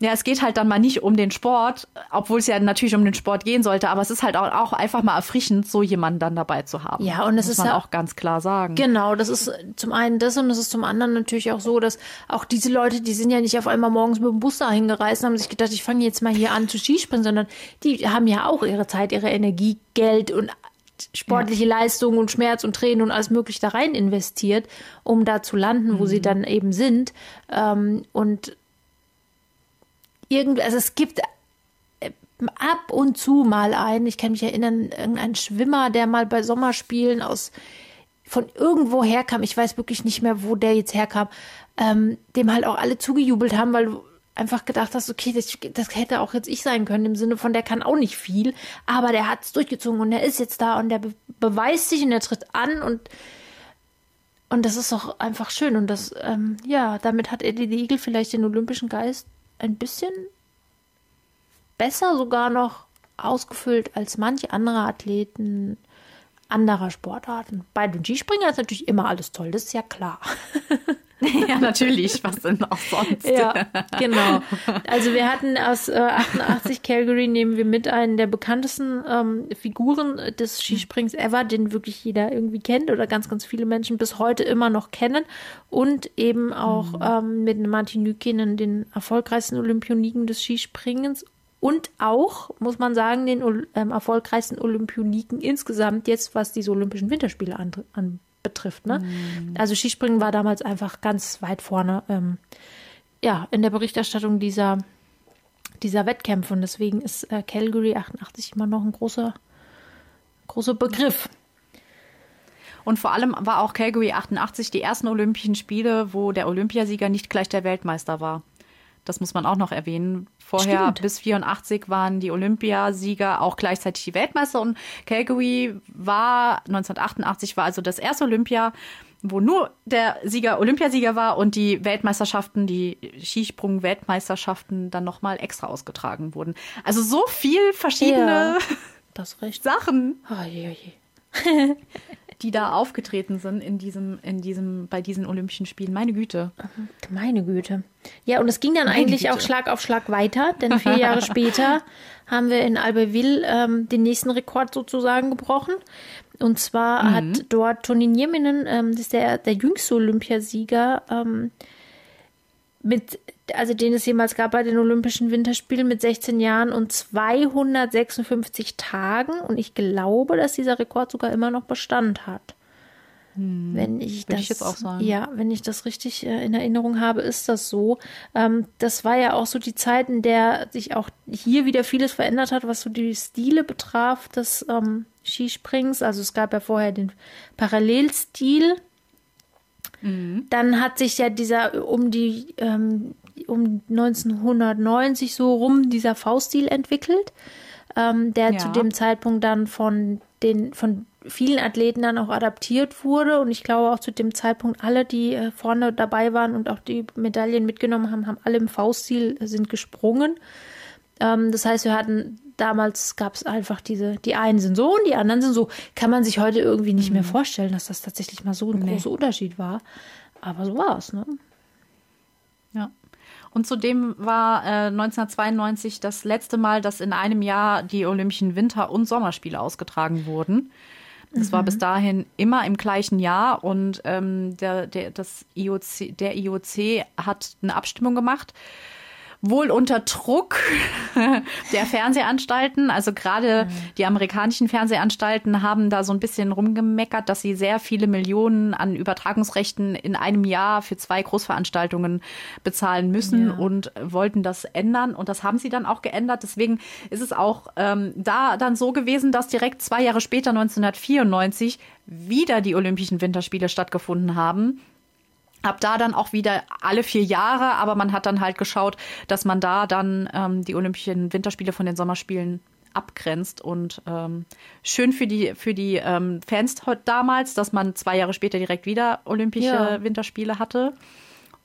Ja, es geht halt dann mal nicht um den Sport, obwohl es ja natürlich um den Sport gehen sollte, aber es ist halt auch, auch einfach mal erfrischend, so jemanden dann dabei zu haben. Ja, und es Muss ist man ja- auch ganz klar sagen. Genau, das ist zum einen das und es ist zum anderen natürlich auch so, dass auch diese Leute, die sind ja nicht auf einmal morgens mit dem Bus dahin gereist und haben sich gedacht, ich fange jetzt mal hier an zu Skispringen, sondern die haben ja auch ihre Zeit, ihre Energie, Geld und sportliche Leistung und Schmerz und Tränen und alles mögliche da rein investiert, um da zu landen, wo sie dann eben sind. Ähm, und irgendwie, also es gibt äh, ab und zu mal einen, ich kann mich erinnern, irgendein Schwimmer, der mal bei Sommerspielen aus von irgendwo herkam, ich weiß wirklich nicht mehr, wo der jetzt herkam, ähm, dem halt auch alle zugejubelt haben, weil du einfach gedacht hast, okay, das, das hätte auch jetzt ich sein können, im Sinne von, der kann auch nicht viel, aber der hat es durchgezogen und der ist jetzt da und der be beweist sich und der tritt an und und das ist doch einfach schön und das, ähm, ja, damit hat Eddie the Eagle vielleicht den olympischen Geist ein bisschen besser sogar noch ausgefüllt als manche andere Athleten anderer Sportarten. Bei den Skispringern ist natürlich immer alles toll, das ist ja klar. ja, natürlich. Was denn auch sonst? Ja, genau. Also wir hatten aus äh, 88 Calgary nehmen wir mit einen der bekanntesten ähm, Figuren des Skisprings ever, den wirklich jeder irgendwie kennt oder ganz, ganz viele Menschen bis heute immer noch kennen und eben auch ähm, mit Martin Nykinen den erfolgreichsten Olympioniken des Skispringens und auch, muss man sagen, den ähm, erfolgreichsten Olympioniken insgesamt jetzt, was diese Olympischen Winterspiele an, an betrifft. Ne? Also Skispringen war damals einfach ganz weit vorne ähm, ja, in der Berichterstattung dieser, dieser Wettkämpfe. Und deswegen ist äh, Calgary 88 immer noch ein großer, großer Begriff. Und vor allem war auch Calgary 88 die ersten Olympischen Spiele, wo der Olympiasieger nicht gleich der Weltmeister war. Das muss man auch noch erwähnen. Vorher Stimmt. bis 84 waren die Olympiasieger auch gleichzeitig die Weltmeister und Calgary war 1988 war also das erste Olympia, wo nur der Sieger Olympiasieger war und die Weltmeisterschaften, die Skisprung-Weltmeisterschaften dann nochmal extra ausgetragen wurden. Also so viel verschiedene Das recht. Sachen Oh, je, je. die da aufgetreten sind in diesem, in diesem, bei diesen Olympischen Spielen. Meine Güte. Meine Güte. Ja, und es ging dann Meine eigentlich Güte. auch Schlag auf Schlag weiter, denn vier Jahre später haben wir in Albertville ähm, den nächsten Rekord sozusagen gebrochen. Und zwar hat dort Toni Nieminen, ähm, das ist der, der jüngste Olympiasieger, ähm, mit, also den es jemals gab bei den Olympischen Winterspielen mit 16 Jahren und 256 Tagen. Und ich glaube, dass dieser Rekord sogar immer noch Bestand hat. Wenn ich das, ich jetzt auch sagen. ja, wenn ich das richtig äh, in Erinnerung habe, ist das so. Ähm, das war ja auch so die Zeit, in der sich auch hier wieder vieles verändert hat, was so die Stile betraf des ähm, Skisprings. Also es gab ja vorher den Parallelstil. Dann hat sich ja dieser um die ähm, um 1990 so rum dieser V-Stil entwickelt, ähm, der Ja. zu dem Zeitpunkt dann von den von vielen Athleten dann auch adaptiert wurde und ich glaube auch zu dem Zeitpunkt alle, die äh, vorne dabei waren und auch die Medaillen mitgenommen haben, haben alle im V-Stil äh, sind gesprungen. Ähm, das heißt, wir hatten damals gab es einfach diese, die einen sind so und die anderen sind so. Kann man sich heute irgendwie nicht mehr vorstellen, dass das tatsächlich mal so ein großer Unterschied war. Aber so war es, ne? Ja. Und zudem war äh, 1992 das letzte Mal, dass in einem Jahr die Olympischen Winter- und Sommerspiele ausgetragen wurden. Das war bis dahin immer im gleichen Jahr und ähm, der, der, das IOC, der IOC hat eine Abstimmung gemacht. Wohl unter Druck der Fernsehanstalten. Also gerade die amerikanischen Fernsehanstalten haben da so ein bisschen rumgemeckert, dass sie sehr viele Millionen an Übertragungsrechten in einem Jahr für zwei Großveranstaltungen bezahlen müssen Ja. und wollten das ändern. Und das haben sie dann auch geändert. Deswegen ist es auch ähm, da dann so gewesen, dass direkt zwei Jahre später, 1994, wieder die Olympischen Winterspiele stattgefunden haben. Ab da dann auch wieder alle vier Jahre, aber man hat dann halt geschaut, dass man da dann ähm, die Olympischen Winterspiele von den Sommerspielen abgrenzt und ähm, schön für die für die ähm, Fans damals, dass man zwei Jahre später direkt wieder Olympische Ja. Winterspiele hatte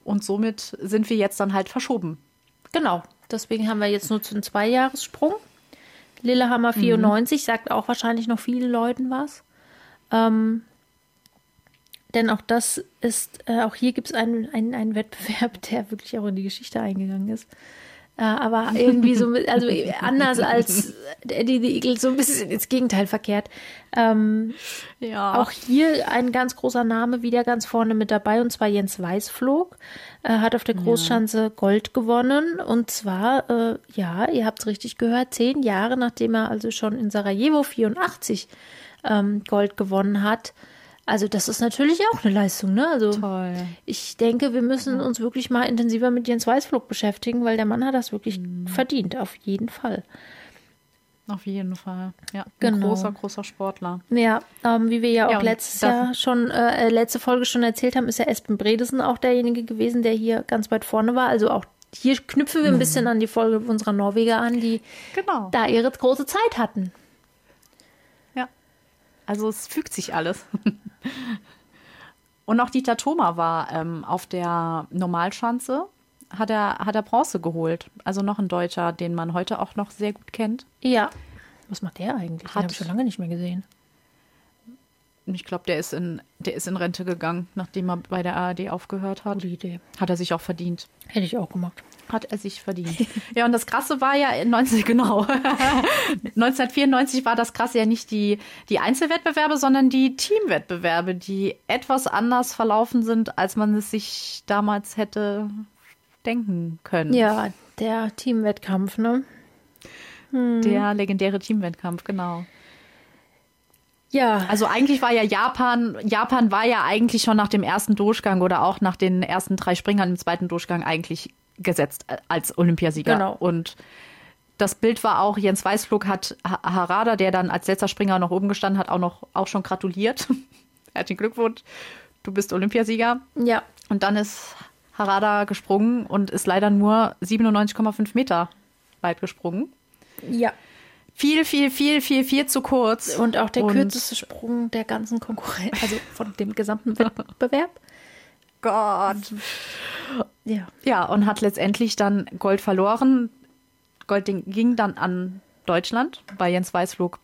und somit sind wir jetzt dann halt verschoben. Genau. Deswegen haben wir jetzt nur einen Zweijahressprung. Lillehammer 94 sagt auch wahrscheinlich noch vielen Leuten was. Ähm, Denn auch das ist, äh, auch hier gibt es einen, einen, einen Wettbewerb, der wirklich auch in die Geschichte eingegangen ist. Äh, aber irgendwie so, also anders als Eddie the Eagle, so ein bisschen ins Gegenteil verkehrt. Ähm, Ja. Auch hier ein ganz großer Name wieder ganz vorne mit dabei, und zwar Jens Weißflog. Er hat auf der Großschanze Gold gewonnen. Und zwar, äh, ja, ihr habt es richtig gehört, zehn Jahre nachdem er also schon in Sarajevo 84 ähm, Gold gewonnen hat. Also das ist natürlich auch eine Leistung, ne? Also Toll. ich denke, wir müssen uns wirklich mal intensiver mit Jens Weißflug beschäftigen, weil der Mann hat das wirklich verdient, auf jeden Fall. Auf jeden Fall. Ja, ein Genau. großer, großer Sportler. Ja, ähm, wie wir ja auch Ja, letztes Jahr schon, äh, äh, letzte Folge schon erzählt haben, ist ja Espen Bredesen auch derjenige gewesen, der hier ganz weit vorne war. Also auch hier knüpfen wir ein bisschen an die Folge unserer Norweger an, die Genau. da ihre große Zeit hatten. Also es fügt sich alles. Und auch Dieter Thoma war ähm, auf der Normalschanze, hat er, hat er Bronze geholt. Also noch ein Deutscher, den man heute auch noch sehr gut kennt. Ja. Was macht der eigentlich? Den Hat- habe ich schon lange nicht mehr gesehen. Ich glaube, der ist in, der ist in Rente gegangen, nachdem er bei der ARD aufgehört hat. Gute Idee. Hat er sich auch verdient. Hätte ich auch gemacht. Hat er sich verdient. ja, und das Krasse war ja in 19, genau. 1994 war das Krasse ja nicht die, die Einzelwettbewerbe, sondern die Teamwettbewerbe, die etwas anders verlaufen sind, als man es sich damals hätte denken können. Ja, der Teamwettkampf, ne? Der legendäre Teamwettkampf, genau. Ja. Also eigentlich war ja Japan, Japan war ja eigentlich schon nach dem ersten Durchgang oder auch nach den ersten drei Springern im zweiten Durchgang eigentlich gesetzt äh, als Olympiasieger. Genau. Und das Bild war auch, Jens Weißflug hat Ha- Harada, der dann als letzter Springer noch oben gestanden hat, auch noch auch schon gratuliert. Herzlichen Glückwunsch, du bist Olympiasieger. Ja. Und dann ist Harada gesprungen und ist leider nur 97,5 Meter weit gesprungen. Ja. Viel, viel, viel, viel, viel zu kurz. Und auch der Und- kürzeste Sprung der ganzen Konkurrenz, also von dem gesamten Wettbewerb. Gott. Ja. Ja, und hat letztendlich dann Gold verloren. Gold ging- dann an Deutschland, weil Jens Weißflug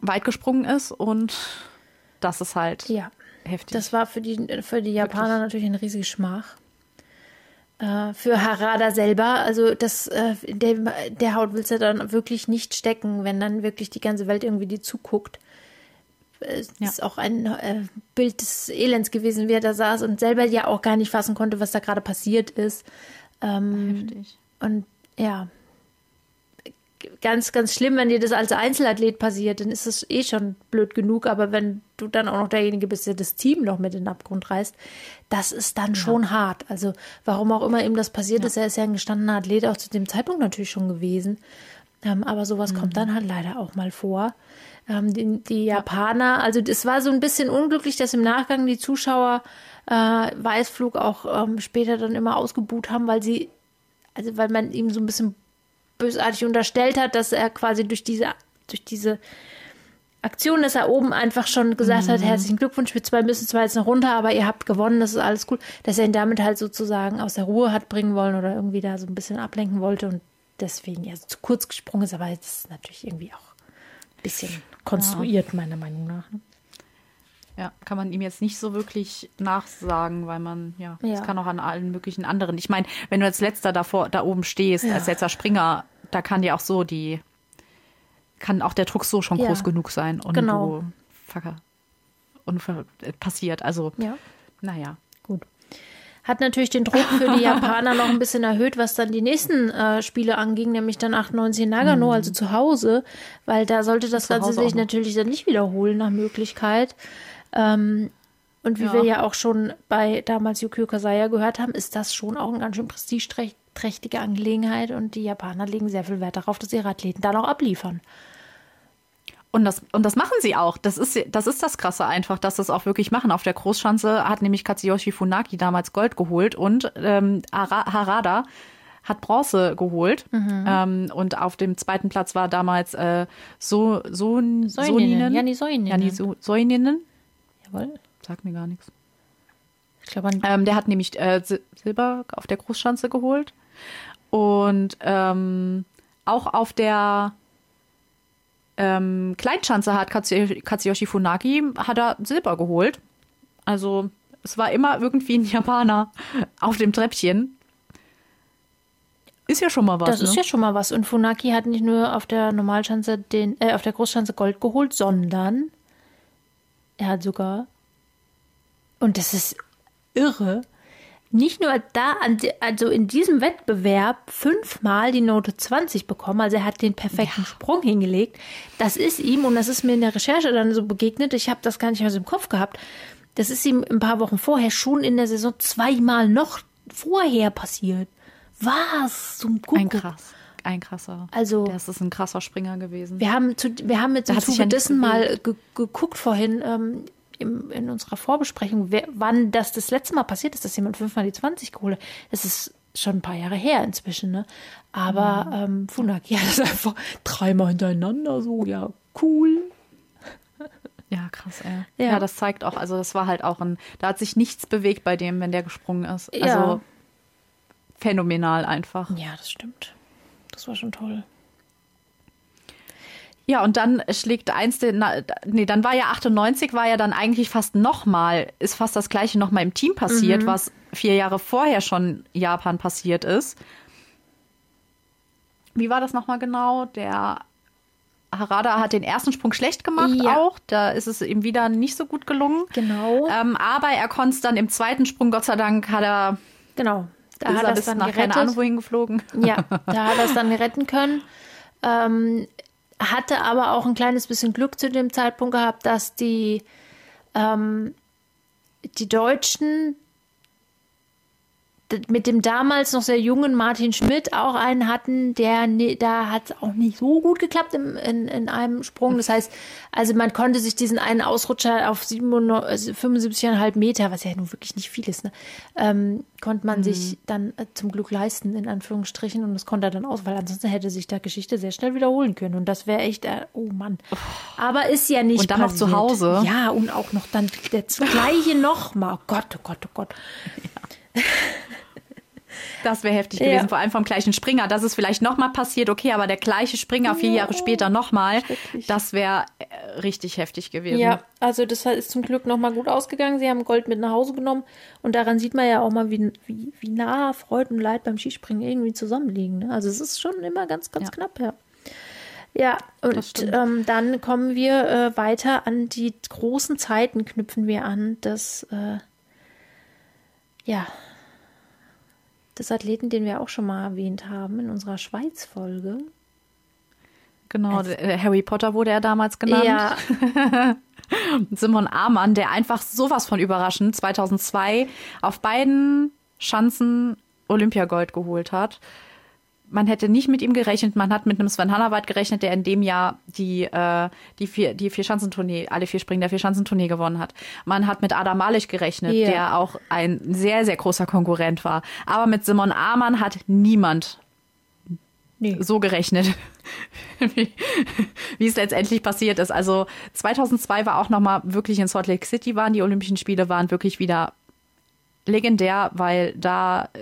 weit gesprungen ist und das ist halt Ja. heftig. Das war für die, für die Japaner natürlich eine riesige Schmach. Äh, für Harada selber, also das, äh, der, der Haut willst du dann wirklich nicht stecken, wenn dann wirklich die ganze Welt irgendwie dir zuguckt. Es Ja. ist auch ein äh, Bild des Elends gewesen, wie er da saß und selber ja auch gar nicht fassen konnte, was da gerade passiert ist. Ähm, heftig. und ja, ganz, ganz schlimm, wenn dir das als Einzelathlet passiert, dann ist es eh schon blöd genug. Aber wenn du dann auch noch derjenige bist, der das Team noch mit in den Abgrund reißt, das ist dann schon hart. Also warum auch immer ihm das passiert ist, er ist ja ein gestandener Athlet auch zu dem Zeitpunkt natürlich schon gewesen. Ähm, aber sowas kommt dann halt leider auch mal vor. Ähm, die, die Japaner, also es war so ein bisschen unglücklich, dass im Nachgang die Zuschauer äh, Weißflug auch ähm, später dann immer ausgebuht haben, weil sie, also weil man ihm so ein bisschen bösartig unterstellt hat, dass er quasi durch diese, durch diese Aktion, dass er oben einfach schon gesagt hat, herzlichen Glückwunsch, wir zwei müssen zwar jetzt noch runter, aber ihr habt gewonnen, das ist alles cool, dass er ihn damit halt sozusagen aus der Ruhe hat bringen wollen oder irgendwie da so ein bisschen ablenken wollte und deswegen ja zu kurz gesprungen ist, aber ist natürlich irgendwie auch ein bisschen konstruiert, meiner Meinung nach. ne? Ja, kann man ihm jetzt nicht so wirklich nachsagen, weil man, ja, Ja. das kann auch an allen möglichen anderen. Ich meine, wenn du als letzter davor, da oben stehst, Ja. als letzter Springer, da kann dir auch so die, kann auch der Druck so schon Ja. groß genug sein und Genau. du fucker, Unfall äh, passiert. Also, Ja. naja. Gut. Hat natürlich den Druck für die Japaner noch ein bisschen erhöht, was dann die nächsten äh, Spiele anging, nämlich dann 98 in Nagano, also zu Hause, weil da sollte das Mhm. Zu Ganze Hause sich noch. natürlich dann nicht wiederholen nach Möglichkeit. Ähm, und wie Ja. wir ja auch schon bei damals Yukio Kasaya gehört haben, ist das schon auch eine ganz schön prestigeträchtige Angelegenheit und die Japaner legen sehr viel Wert darauf, dass ihre Athleten dann auch abliefern. Und das, und das machen sie auch. Das ist, das ist das Krasse einfach, dass sie es auch wirklich machen. Auf der Großschanze hat nämlich Katsuyoshi Funaki damals Gold geholt und ähm, Hara- Harada hat Bronze geholt. Ähm, und auf dem zweiten Platz war damals äh, so, so, Soninen. Jani Soinen. Jani so, Soininen. Jawohl. Sagt mir gar nichts. Ich glaube, Ähm, der hat nämlich äh, Sil- Silber auf der Großschanze geholt. Und ähm, auch auf der ähm, Kleinschanze hat Katsuyoshi, Katsuyoshi Funaki hat er Silber geholt. Also es war immer irgendwie ein Japaner auf dem Treppchen. Ist ja schon mal was. Das ne? ist ja schon mal was. Und Funaki hat nicht nur auf der Normalschanze den, äh, auf der Großschanze Gold geholt, sondern er hat sogar, und das ist irre, nicht nur da, also in diesem Wettbewerb fünfmal die Note 20 bekommen. Also er hat den perfekten ja. Sprung hingelegt. Das ist ihm, und das ist mir in der Recherche dann so begegnet, ich habe das gar nicht mehr so im Kopf gehabt. Das ist ihm ein paar Wochen vorher schon in der Saison zweimal noch vorher passiert. Was zum Kuckuck. Ein krass. Ein krasser. Also, das ist ein krasser Springer gewesen. Wir haben, zu, wir haben mit Zuge dessen mal ge geguckt vorhin ähm, im, in unserer Vorbesprechung, wer, wann das das letzte Mal passiert ist, dass jemand fünfmal die 20 geholt hat. Das ist schon ein paar Jahre her inzwischen, ne? Aber mhm. ähm, Funaki hat es einfach dreimal hintereinander so, ja, cool. Ja, krass, ey. Ja. ja. das zeigt auch, also das war halt auch ein, da hat sich nichts bewegt bei dem, wenn der gesprungen ist. Also ja phänomenal einfach. Ja, das stimmt. Das war schon toll. Ja, und dann schlägt eins den, nee, dann war ja 98, war ja dann eigentlich fast nochmal, ist fast das gleiche nochmal im Team passiert, mhm. was vier Jahre vorher schon Japan passiert ist. Wie war das nochmal genau? Der Harada hat den ersten Sprung schlecht gemacht ja. auch. Da ist es ihm wieder nicht so gut gelungen. Genau. Ähm, aber er konnte es dann im zweiten Sprung, Gott sei Dank, hat er genau. Da hat er es dann nach gerettet. keine Ahnung wohin geflogen. Ja, da hat er es dann retten können. Ähm, hatte aber auch ein kleines bisschen Glück zu dem Zeitpunkt gehabt, dass die, ähm, die Deutschen mit dem damals noch sehr jungen Martin Schmidt auch einen hatten, der da hat es auch nicht so gut geklappt im, in, in einem Sprung. Das heißt, also man konnte sich diesen einen Ausrutscher auf 75,5 also Meter, was ja nun wirklich nicht viel ist, ne, ähm, konnte man mhm. sich dann äh, zum Glück leisten, in Anführungsstrichen. Und das konnte er dann aus, weil ansonsten hätte sich da Geschichte sehr schnell wiederholen können. Und das wäre echt, äh, oh Mann. Aber ist ja nicht Und dann passiert. noch zu Hause. Ja, und auch noch dann der gleiche nochmal. Oh Gott, oh Gott, oh Gott. Ja. Das wäre heftig gewesen, ja. vor allem vom gleichen Springer. Dass es vielleicht nochmal passiert, okay, aber der gleiche Springer vier Jahre später nochmal, das wäre äh, richtig heftig gewesen. Ja, also das ist zum Glück nochmal gut ausgegangen. Sie haben Gold mit nach Hause genommen und daran sieht man ja auch mal, wie, wie, wie nah Freude und Leid beim Skispringen irgendwie zusammenliegen. Ne? Also es ist schon immer ganz, ganz ja. knapp, ja. Ja, und ähm, dann kommen wir äh, weiter an die großen Zeiten, knüpfen wir an, das, äh, ja, des Athleten, den wir auch schon mal erwähnt haben in unserer Schweiz-Folge. Genau, also, Harry Potter wurde er damals genannt. Ja. Simon Amann, der einfach sowas von überraschend 2002 auf beiden Schanzen Olympiagold geholt hat man hätte nicht mit ihm gerechnet. Man hat mit einem Sven Hannawald gerechnet, der in dem Jahr die, äh, die vier, die vier Schanzentournee, alle vier Springen der vier Schanzentournee gewonnen hat. Man hat mit Adam Malisch gerechnet, yeah. der auch ein sehr, sehr großer Konkurrent war. Aber mit Simon Amann hat niemand nee. so gerechnet, wie, wie es letztendlich passiert ist. Also 2002 war auch nochmal wirklich in Salt Lake City waren die Olympischen Spiele, waren wirklich wieder legendär, weil da äh,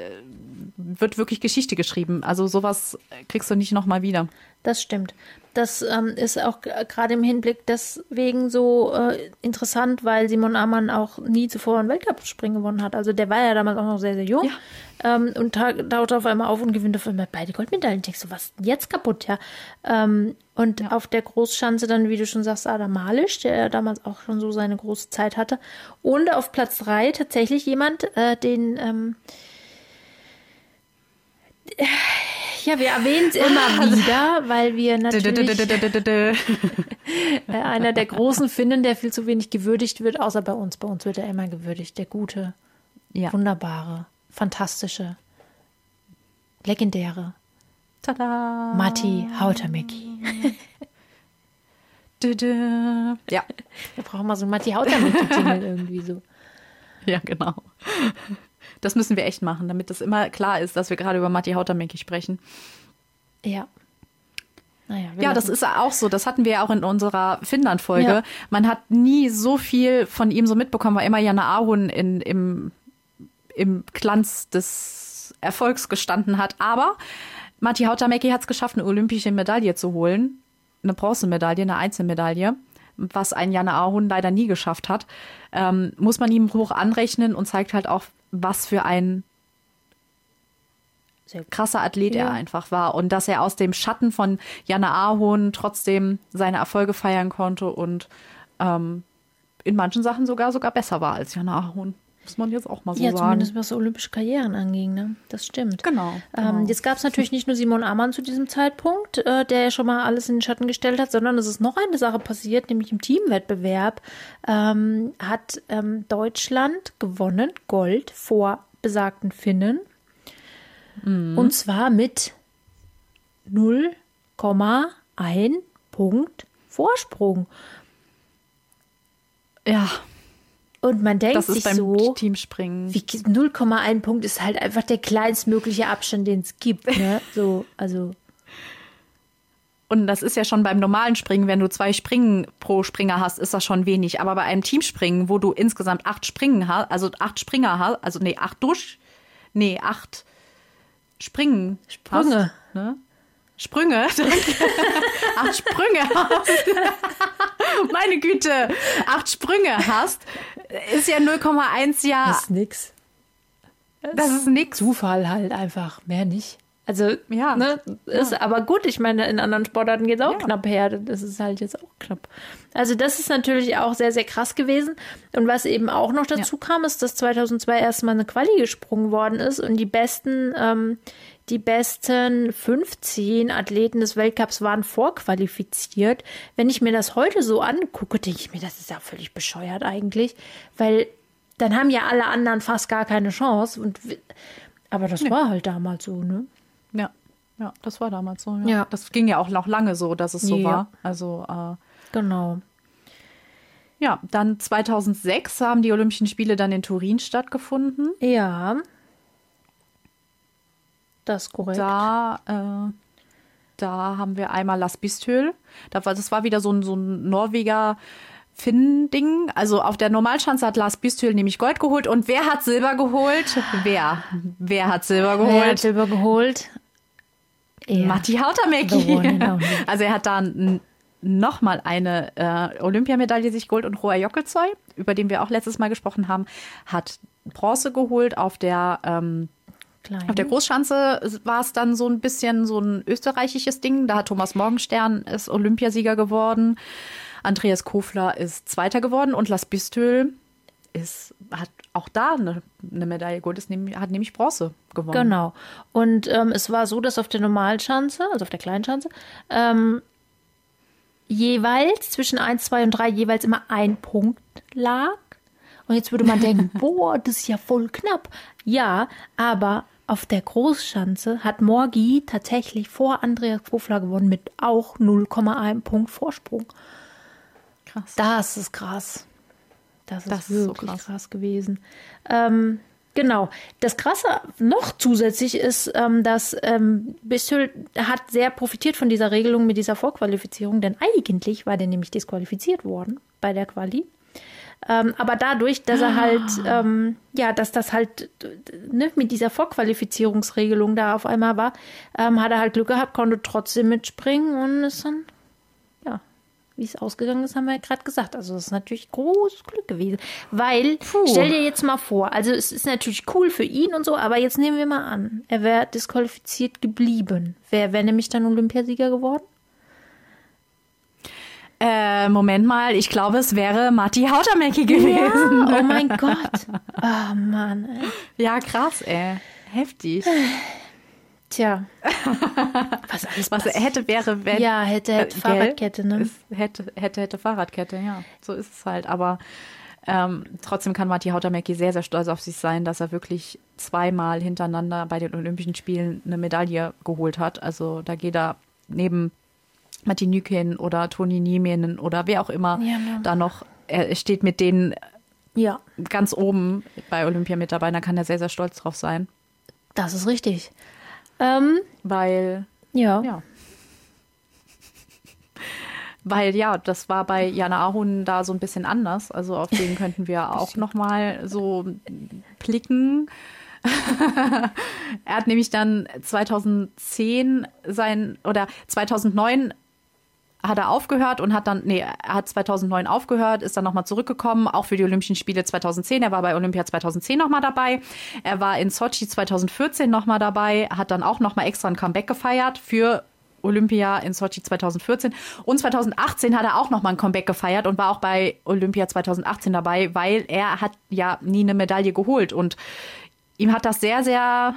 wird wirklich Geschichte geschrieben. Also sowas kriegst du nicht nochmal wieder. Das stimmt. Das ähm, ist auch gerade im Hinblick deswegen so äh, interessant, weil Simon Amann auch nie zuvor einen Weltcup-Springen gewonnen hat. Also der war ja damals auch noch sehr, sehr jung ja. ähm, und taucht auf einmal auf und gewinnt auf einmal beide Goldmedaillen. Denkst du, was jetzt kaputt, ja? Ähm, und ja. auf der Großschanze dann, wie du schon sagst, Adam Malisch, der ja damals auch schon so seine große Zeit hatte. Und auf Platz drei tatsächlich jemand, äh, den ähm, ja, wir erwähnen es immer ah. wieder, weil wir natürlich einer der großen Finnen, der viel zu wenig gewürdigt wird, außer bei uns. Bei uns wird er immer gewürdigt. Der gute, ja. wunderbare, fantastische, legendäre Tada! Matti Hautamäki. ja. Wir brauchen mal so einen Matti Hautamäki-Jingle irgendwie so. Ja, genau. Das müssen wir echt machen, damit das immer klar ist, dass wir gerade über Matti Hautamäki sprechen. Ja. Naja, ja, das ist auch so. Das hatten wir ja auch in unserer Finnland-Folge. Ja. Man hat nie so viel von ihm so mitbekommen, weil immer Jana Ahun in, im, im Glanz des Erfolgs gestanden hat. Aber Matti Hautamäki hat es geschafft, eine olympische Medaille zu holen. Eine Bronzemedaille, eine Einzelmedaille. Was ein Janne Ahun leider nie geschafft hat, ähm, muss man ihm hoch anrechnen und zeigt halt auch, was für ein krasser Athlet ja. er einfach war und dass er aus dem Schatten von Janne Ahun trotzdem seine Erfolge feiern konnte und ähm, in manchen Sachen sogar sogar besser war als Janne Ahun. Muss man jetzt auch mal so ja, sagen. Ja, zumindest was olympische Karrieren anging, ne? Das stimmt. Genau. Ähm, genau. jetzt gab es natürlich nicht nur Simon Amann zu diesem Zeitpunkt, äh, der ja schon mal alles in den Schatten gestellt hat, sondern es ist noch eine Sache passiert, nämlich im Teamwettbewerb ähm, hat ähm, Deutschland gewonnen, Gold vor besagten Finnen. Mhm. Und zwar mit 0,1 Punkt Vorsprung. Ja. Und man denkt das sich so, Teamspringen. 0,1 Punkt ist halt einfach der kleinstmögliche Abstand, den es gibt. Ne? So, also. Und das ist ja schon beim normalen Springen, wenn du zwei Springen pro Springer hast, ist das schon wenig. Aber bei einem Teamspringen, wo du insgesamt acht Springen hast, also acht Springer hast, also nee, acht durch, nee, acht Springen. Sprünge. Hast, ne? Sprünge, acht Sprünge hast, meine Güte, acht Sprünge hast, ist ja 0,1 ja. Das ist nix. Das ist nix. Zufall halt einfach, mehr nicht. Also, ja. Ne, ist ja. aber gut, ich meine, in anderen Sportarten geht es auch ja. knapp her. Das ist halt jetzt auch knapp. Also, das ist natürlich auch sehr, sehr krass gewesen. Und was eben auch noch dazu ja. kam, ist, dass 2002 erstmal eine Quali gesprungen worden ist und die besten, ähm, die besten 15 Athleten des Weltcups waren vorqualifiziert. Wenn ich mir das heute so angucke, denke ich mir, das ist ja völlig bescheuert eigentlich, weil dann haben ja alle anderen fast gar keine Chance. Und, aber das nee. war halt damals so, ne? Ja, ja, das war damals so. Ja. ja. Das ging ja auch noch lange so, dass es so ja. war. Also äh, genau. Ja, dann 2006 haben die Olympischen Spiele dann in Turin stattgefunden. Ja. Das ist korrekt. Da, äh, da haben wir einmal Las Bistöl. Das war wieder so ein, so ein Norweger Finn-Ding. Also auf der Normalschanze hat Lars Bistül nämlich Gold geholt. Und wer hat Silber geholt? Wer? Wer hat Silber geholt? Wer hat Silber geholt? Er. Matti Hautamäki. Also er hat da nochmal eine äh, Olympiamedaille sich geholt und Roa Jockelzoy, über den wir auch letztes Mal gesprochen haben, hat Bronze geholt auf der ähm, Auf der Großschanze war es dann so ein bisschen so ein österreichisches Ding. Da hat Thomas Morgenstern ist Olympiasieger geworden. Andreas Kofler ist Zweiter geworden und Las Bistül ist, hat auch da eine, eine Medaille geholt, ist, hat nämlich Bronze gewonnen. Genau. Und ähm, es war so, dass auf der Normalschanze, also auf der Kleinschanze, ähm, jeweils zwischen 1, 2 und 3 jeweils immer ein Punkt lag. Und jetzt würde man denken, boah, das ist ja voll knapp. Ja, aber auf der Großschanze hat Morgi tatsächlich vor Andreas Kofler gewonnen mit auch 0,1 Punkt Vorsprung. Krass. Das ist krass. Das ist das wirklich ist so krass. krass. gewesen. Ähm, genau. Das Krasse noch zusätzlich ist, ähm, dass ähm, Bistül hat sehr profitiert von dieser Regelung mit dieser Vorqualifizierung, denn eigentlich war der nämlich disqualifiziert worden bei der Quali. Ähm, aber dadurch, dass er halt, ah. ähm, ja, dass das halt ne, mit dieser Vorqualifizierungsregelung da auf einmal war, ähm, hat er halt Glück gehabt, konnte trotzdem mitspringen und ist dann wie es ausgegangen ist, haben wir ja gerade gesagt. Also das ist natürlich großes Glück gewesen. Weil, Puh. stell dir jetzt mal vor, also es ist natürlich cool für ihn und so, aber jetzt nehmen wir mal an, er wäre disqualifiziert geblieben. Wer wäre nämlich dann Olympiasieger geworden? Äh, Moment mal, ich glaube, es wäre Matti Hautamäki gewesen. Ja, oh mein Gott. Oh Mann. Ey. Ja, krass, ey. Heftig. Tja. Was alles was hätte, wäre, wenn. Ja, hätte, hätte äh, Fahrradkette, ne? Ist, hätte, hätte, hätte Fahrradkette, ja. So ist es halt. Aber ähm, trotzdem kann Matti Hautamäki sehr, sehr stolz auf sich sein, dass er wirklich zweimal hintereinander bei den Olympischen Spielen eine Medaille geholt hat. Also da geht er neben Matti Nykin oder Toni Nieminen oder wer auch immer ja, ne. da noch, er steht mit denen ja. ganz oben bei Olympia mit dabei. Da kann er sehr, sehr stolz drauf sein. Das ist richtig. Ähm, Weil. Ja. ja. Weil ja, das war bei Jana Ahun da so ein bisschen anders. Also auf den könnten wir auch noch mal so blicken. er hat nämlich dann 2010 sein oder 2009 hat er aufgehört und hat dann, nee, er hat 2009 aufgehört, ist dann nochmal zurückgekommen, auch für die Olympischen Spiele 2010. Er war bei Olympia 2010 nochmal dabei. Er war in Sochi 2014 nochmal dabei, hat dann auch nochmal extra ein Comeback gefeiert für Olympia in Sochi 2014. Und 2018 hat er auch nochmal ein Comeback gefeiert und war auch bei Olympia 2018 dabei, weil er hat ja nie eine Medaille geholt. Und ihm hat das sehr, sehr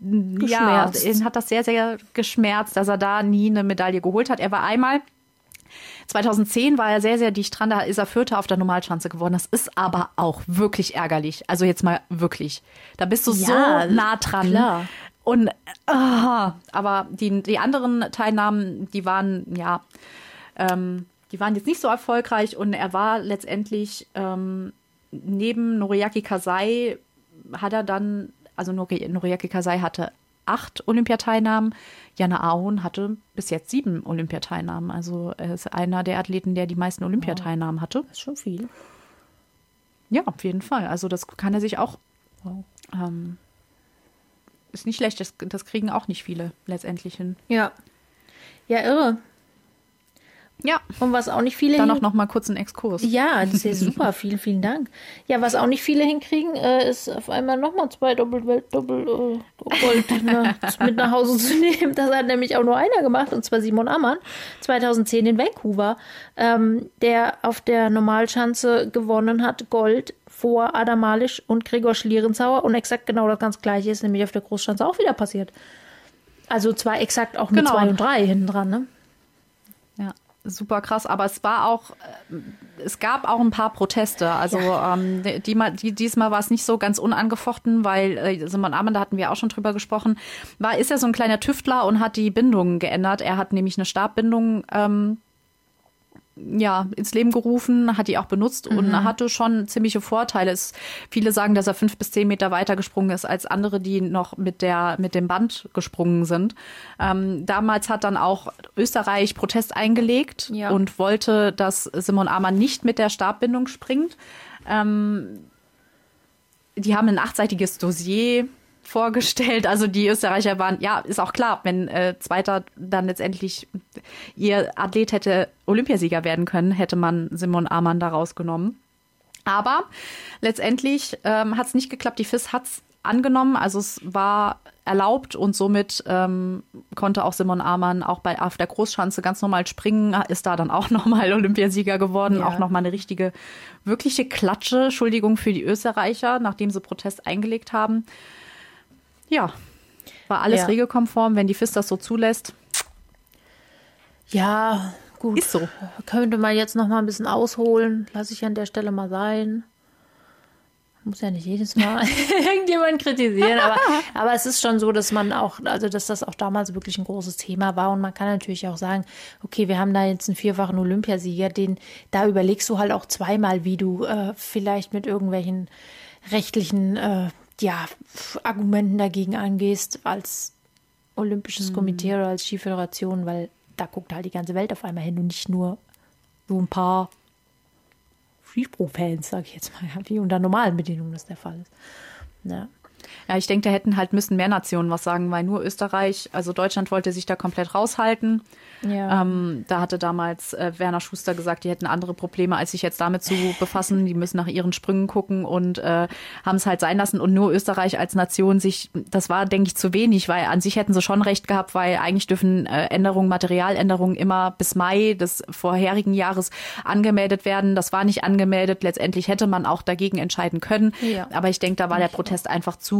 ja, ihn hat das sehr, sehr geschmerzt, dass er da nie eine Medaille geholt hat. Er war einmal 2010 war er sehr, sehr dicht dran, da ist er Vierter auf der Normalschanze geworden. Das ist aber auch wirklich ärgerlich. Also jetzt mal wirklich. Da bist du ja, so nah dran. Klar. Und oh, aber die, die anderen Teilnahmen, die waren, ja, ähm, die waren jetzt nicht so erfolgreich und er war letztendlich ähm, neben Noriaki Kasai hat er dann, also Noriaki Kasai hatte acht Olympiateilnahmen. Jana Ahon hatte bis jetzt sieben Olympiateilnahmen. Also er ist einer der Athleten, der die meisten Olympiateilnahmen hatte. Das ist schon viel. Ja, auf jeden Fall. Also das kann er sich auch wow. ähm, ist nicht schlecht. Das, das kriegen auch nicht viele letztendlich hin. Ja. Ja, irre. Ja. Und was auch nicht viele. Dann auch noch mal kurz einen Exkurs. Ja, das ist ja super. vielen, vielen Dank. Ja, was auch nicht viele hinkriegen, äh, ist auf einmal noch mal zwei Doppel, Doppel äh, Gold ne, mit nach Hause zu nehmen. Das hat nämlich auch nur einer gemacht, und zwar Simon Ammann, 2010 in Vancouver, ähm, der auf der Normalschanze gewonnen hat, Gold vor Adam Malisch und Gregor Schlierenzauer und exakt genau das ganz gleiche ist nämlich auf der Großschanze auch wieder passiert. Also zwar exakt auch mit genau. zwei und drei hinten dran, ne? Ja, super krass. Aber es war auch, äh, es gab auch ein paar Proteste. Also ja. ähm, die, die, diesmal war es nicht so ganz unangefochten, weil äh, Simon Ammann, da hatten wir auch schon drüber gesprochen, war, ist ja so ein kleiner Tüftler und hat die Bindungen geändert. Er hat nämlich eine Stabbindung ähm, ja, ins Leben gerufen, hat die auch benutzt mhm. und hatte schon ziemliche Vorteile. Es, viele sagen, dass er fünf bis zehn Meter weiter gesprungen ist als andere, die noch mit, der, mit dem Band gesprungen sind. Ähm, damals hat dann auch Österreich Protest eingelegt ja. und wollte, dass Simon Amann nicht mit der Stabbindung springt. Ähm, die haben ein achtseitiges Dossier vorgestellt. Also die Österreicher waren, ja, ist auch klar, wenn äh, Zweiter dann letztendlich ihr Athlet hätte Olympiasieger werden können, hätte man Simon Amann da rausgenommen. Aber letztendlich ähm, hat es nicht geklappt. Die FIS hat es angenommen, also es war erlaubt und somit ähm, konnte auch Simon Amann auch bei auf der Großschanze ganz normal springen, ist da dann auch nochmal Olympiasieger geworden, ja. auch nochmal eine richtige, wirkliche Klatsche, Entschuldigung für die Österreicher, nachdem sie Protest eingelegt haben. Ja, war alles ja. regelkonform, wenn die FIS das so zulässt. Ja, gut. Ist so. Könnte man jetzt noch mal ein bisschen ausholen. Lasse ich an der Stelle mal sein. Muss ja nicht jedes Mal irgendjemand kritisieren, aber, aber es ist schon so, dass man auch, also dass das auch damals wirklich ein großes Thema war und man kann natürlich auch sagen, okay, wir haben da jetzt einen vierfachen Olympiasieger, den da überlegst du halt auch zweimal, wie du äh, vielleicht mit irgendwelchen rechtlichen äh, ja, Argumenten dagegen angehst als Olympisches mhm. Komitee oder als Skiföderation, weil da guckt halt die ganze Welt auf einmal hin und nicht nur so ein paar Skisprung-Fans, sag ich jetzt mal, wie unter normalen Bedingungen das der Fall ist. Ja. Ja, ich denke, da hätten halt müssen mehr Nationen was sagen, weil nur Österreich, also Deutschland wollte sich da komplett raushalten. Ja. Ähm, da hatte damals äh, Werner Schuster gesagt, die hätten andere Probleme, als sich jetzt damit zu befassen. Die müssen nach ihren Sprüngen gucken und äh, haben es halt sein lassen. Und nur Österreich als Nation sich, das war, denke ich, zu wenig, weil an sich hätten sie schon recht gehabt, weil eigentlich dürfen äh, Änderungen, Materialänderungen immer bis Mai des vorherigen Jahres angemeldet werden. Das war nicht angemeldet. Letztendlich hätte man auch dagegen entscheiden können. Ja. Aber ich denke, da war der Protest einfach zu,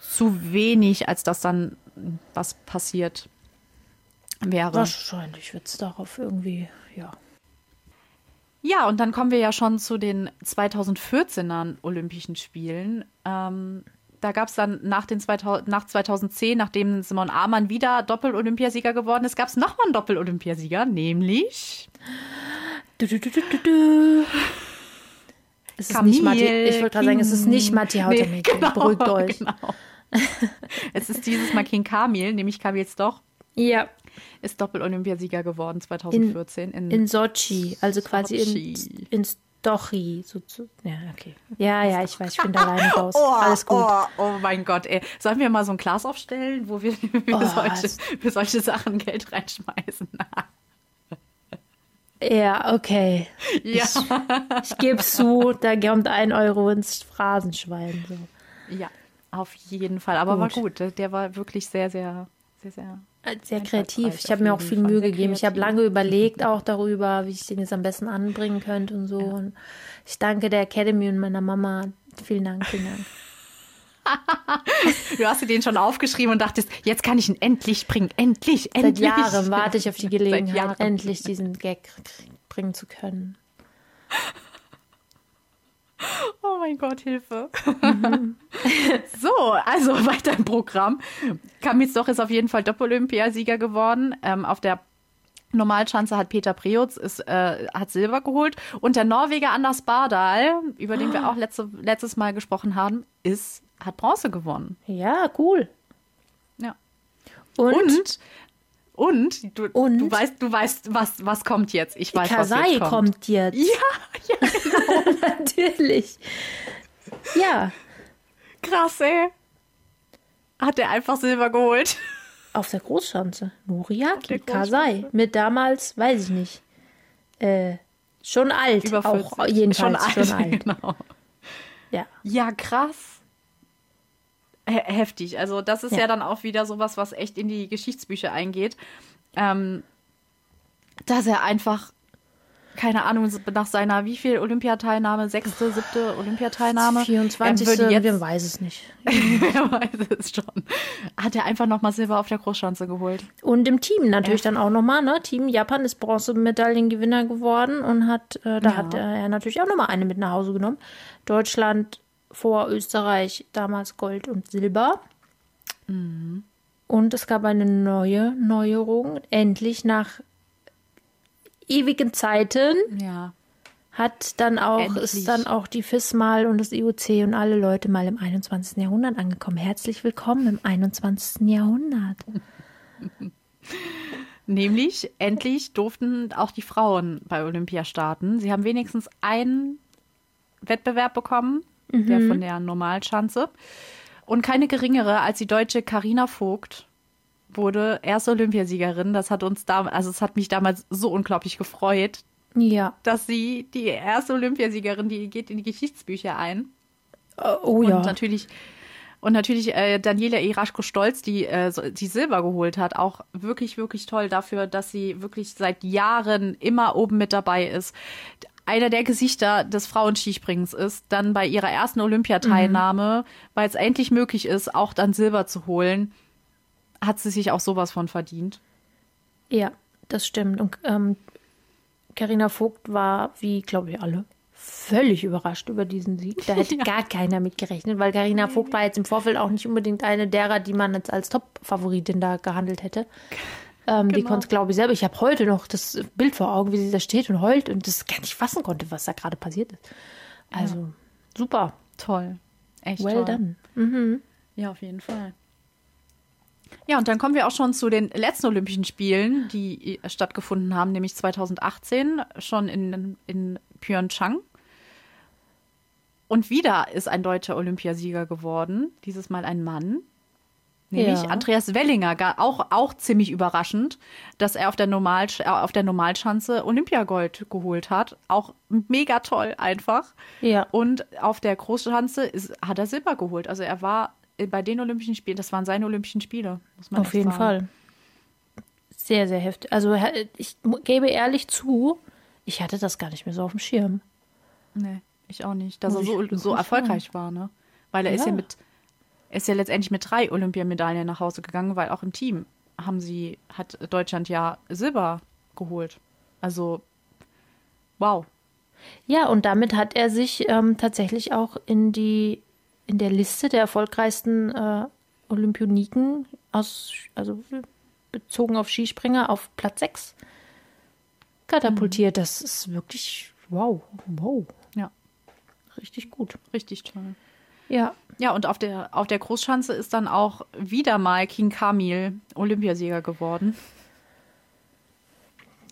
zu wenig, als dass dann was passiert wäre. Wahrscheinlich wird es darauf irgendwie, ja. Ja, und dann kommen wir ja schon zu den 2014er Olympischen Spielen. Ähm, da gab es dann nach, den 2000, nach 2010, nachdem Simon Amann wieder Doppel-Olympiasieger geworden ist, gab es nochmal einen Doppel-Olympiasieger, nämlich. Du, du, du, Es ist nicht Matti, ich wollte gerade sagen, es ist nicht Matti Hautemeke. Nee, genau, Beruhigt euch. Genau. es ist dieses Mal King Kamil, nämlich Kamils doch. Ja. Ist Doppel-Olympiasieger geworden 2014. In, in, in Sochi, also quasi in, in Story. So, so, ja, okay. Ja, ja, ich weiß, ich bin da alleine raus. Alles gut. Oh, oh mein Gott, ey. Sollen wir mal so ein Glas aufstellen, wo wir für, Oh, solche, für solche Sachen Geld reinschmeißen? Ja, okay. ja. Ich gebe zu, da kommt ein Euro ins Phrasenschwein. So. ja, auf jeden Fall. Aber war Gut. gut. Der war wirklich sehr, sehr, sehr, sehr. Sehr Einfallsreich kreativ. Ich habe mir auch viel. Mühe Sehr gegeben. Ich habe lange überlegt auch darüber, wie ich den jetzt am besten anbringen könnte und so. Und ich danke der Academy und meiner Mama. Vielen Dank, vielen Dank. Du hast dir den schon aufgeschrieben und dachtest, jetzt kann ich ihn endlich bringen. Endlich, Seit endlich. Jahren warte ich auf die Seit Gelegenheit, endlich diesen Gag bringen zu können. Oh mein Gott, Hilfe. Mhm. so, also weiter im Programm. Kamitsdorf ist auf jeden Fall Doppel-Olympiasieger geworden. Ähm, auf der Normalschanze hat Peter Preutz ist, äh, hat Silber geholt. Und der Norweger Anders Bardal, über den wir auch letzte, letztes Mal gesprochen haben, ist, hat Bronze gewonnen. Ja, cool. Ja. Und, Und, und, du, Und? du weißt, du weißt, was, was kommt jetzt. Ich weiß, was Kasai jetzt kommt. kommt jetzt. Ja, ja, Natürlich. Ja, krass, ey. Hat er einfach Silber geholt. auf der Großschanze. Noriaki, Kasai. Mit damals, weiß ich nicht. Äh, schon alt. Über auch 40. jedenfalls schon alt. schon alt. Genau. Ja. Ja, krass. He heftig. Also das ist ja. Ja. dann auch wieder sowas, was echt in die Geschichtsbücher eingeht. Ähm, dass er einfach, keine Ahnung, nach seiner, wie viel Olympiateilnahme, sechste, siebte Olympiateilnahme? 24. Er jetzt, wir weiß es nicht. wer weiß es schon. Hat er einfach nochmal Silber auf der Großschanze geholt. Und im Team natürlich dann auch nochmal, ne? Team Japan ist Bronzemedaillengewinner geworden und hat, äh, da Ja. hat er natürlich auch nochmal eine mit nach Hause genommen. Deutschland vor Österreich damals Gold und Silber. Mhm. Und es gab eine neue Neuerung. Endlich nach ewigen Zeiten Ja. hat dann auch, Endlich. ist dann auch die FIS mal und das IOC und alle Leute mal im 21. Jahrhundert angekommen. Herzlich willkommen im 21. Jahrhundert. Nämlich, endlich durften auch die Frauen bei Olympia starten. Sie haben wenigstens einen Wettbewerb bekommen, der von der Normalschanze. Und keine geringere als die deutsche Karina Vogt wurde erste Olympiasiegerin. Das hat uns da, also es hat mich damals so unglaublich gefreut, Ja. dass sie die erste Olympiasiegerin, die geht in die Geschichtsbücher ein. Oh, oh ja. Und natürlich, und natürlich äh, Daniela Iraschko-Stolz, die äh, die Silber geholt hat, auch wirklich, wirklich toll dafür, dass sie wirklich seit Jahren immer oben mit dabei ist. Einer der Gesichter des Frauenskispringens ist, dann bei ihrer ersten Olympiateilnahme, weil es endlich möglich ist, auch dann Silber zu holen, hat sie sich auch sowas von verdient. Ja, das stimmt. Und ähm, Carina Vogt war, wie glaube ich alle, völlig überrascht über diesen Sieg. Da hätte Ja. gar keiner mit gerechnet, weil Carina Vogt war jetzt im Vorfeld auch nicht unbedingt eine derer, die man jetzt als Top-Favoritin da gehandelt hätte. Ähm, Die Genau. konnte, glaube ich, selber. Ich habe heute noch das Bild vor Augen, wie sie da steht und heult und das gar nicht fassen konnte, was da gerade passiert ist. Also, super. Toll. Echt Well toll. done. Ja, auf jeden Fall. Ja, und dann kommen wir auch schon zu den letzten Olympischen Spielen, die äh, stattgefunden haben, nämlich 2018 schon in, in Pyeongchang. Und wieder ist ein deutscher Olympiasieger geworden, dieses Mal ein Mann. Nämlich Ja. Andreas Wellinger, auch, auch ziemlich überraschend, dass er auf der, Normal, äh, auf der Normalschanze Olympiagold geholt hat. Auch mega toll einfach. Ja. Und auf der Großschanze ist, hat er Silber geholt. Also er war bei den Olympischen Spielen, das waren seine Olympischen Spiele, muss man Auf jeden sagen. Fall. Sehr, sehr heftig. Also ich gebe ehrlich zu, ich hatte das gar nicht mehr so auf dem Schirm. Nee, ich auch nicht. Dass Muss er so, so erfolgreich war, ne? Weil er ist ja Ja. mit, ist ja letztendlich mit drei Olympiamedaillen nach Hause gegangen, weil auch im Team haben sie, hat Deutschland ja Silber geholt. Also, wow. Ja, und damit hat er sich ähm, tatsächlich auch in die in der Liste der erfolgreichsten äh, Olympioniken aus, also bezogen auf Skispringer, auf Platz 6 katapultiert. Das ist wirklich wow, wow, Ja, richtig gut. richtig toll. Ja, Ja, und auf der, auf der Großschanze ist dann auch wieder mal King Kamil Olympiasieger geworden.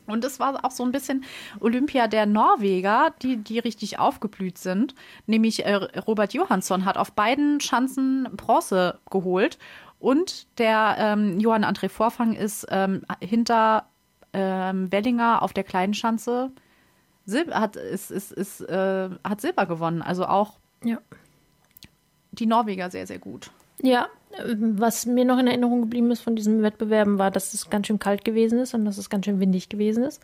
Und es war auch so ein bisschen Olympia der Norweger, die, die richtig aufgeblüht sind. Nämlich äh, Robert Johansson hat auf beiden Schanzen Bronze geholt. Und der ähm, Johann André Vorfang ist ähm, hinter ähm, Wellinger auf der kleinen Schanze Sil hat, ist, ist, ist, äh, hat Silber gewonnen. Also auch Ja. Die Norweger sehr, sehr gut. Ja, was mir noch in Erinnerung geblieben ist von diesen Wettbewerben, war, dass es ganz schön kalt gewesen ist und dass es ganz schön windig gewesen ist.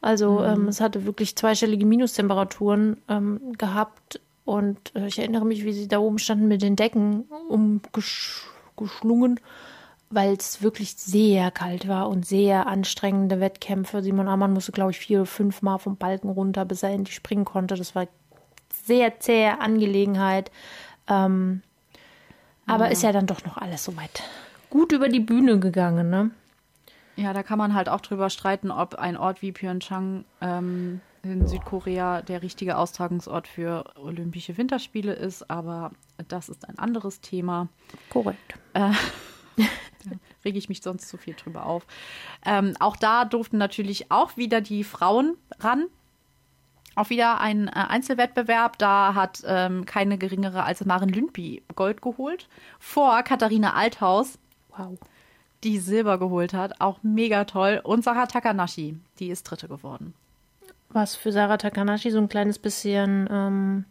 Also ähm, es hatte wirklich zweistellige Minustemperaturen ähm, gehabt und äh, ich erinnere mich, wie sie da oben standen mit den Decken umgeschlungen, weil es wirklich sehr kalt war und sehr anstrengende Wettkämpfe. Simon Ammann musste, glaube ich, vier oder fünf Mal vom Balken runter, bis er endlich springen konnte. Das war sehr zähe Angelegenheit. Ähm, aber ist ja dann doch noch alles soweit gut über die Bühne gegangen, ne? Ja, da kann man halt auch drüber streiten, ob ein Ort wie Pyeongchang ähm, in Südkorea der richtige Austragungsort für Olympische Winterspiele ist, aber das ist ein anderes Thema. Korrekt. Äh, da rege ich mich sonst zu viel drüber auf. Ähm, auch da durften natürlich auch wieder die Frauen ran. Auch wieder ein äh, Einzelwettbewerb. Da hat ähm, keine geringere als Maren Lündby Gold geholt. Vor Katharina Althaus, Wow. die Silber geholt hat. Auch mega toll. Und Sarah Takanashi, die ist Dritte geworden. Was für Sarah Takanashi so ein kleines bisschen ähm,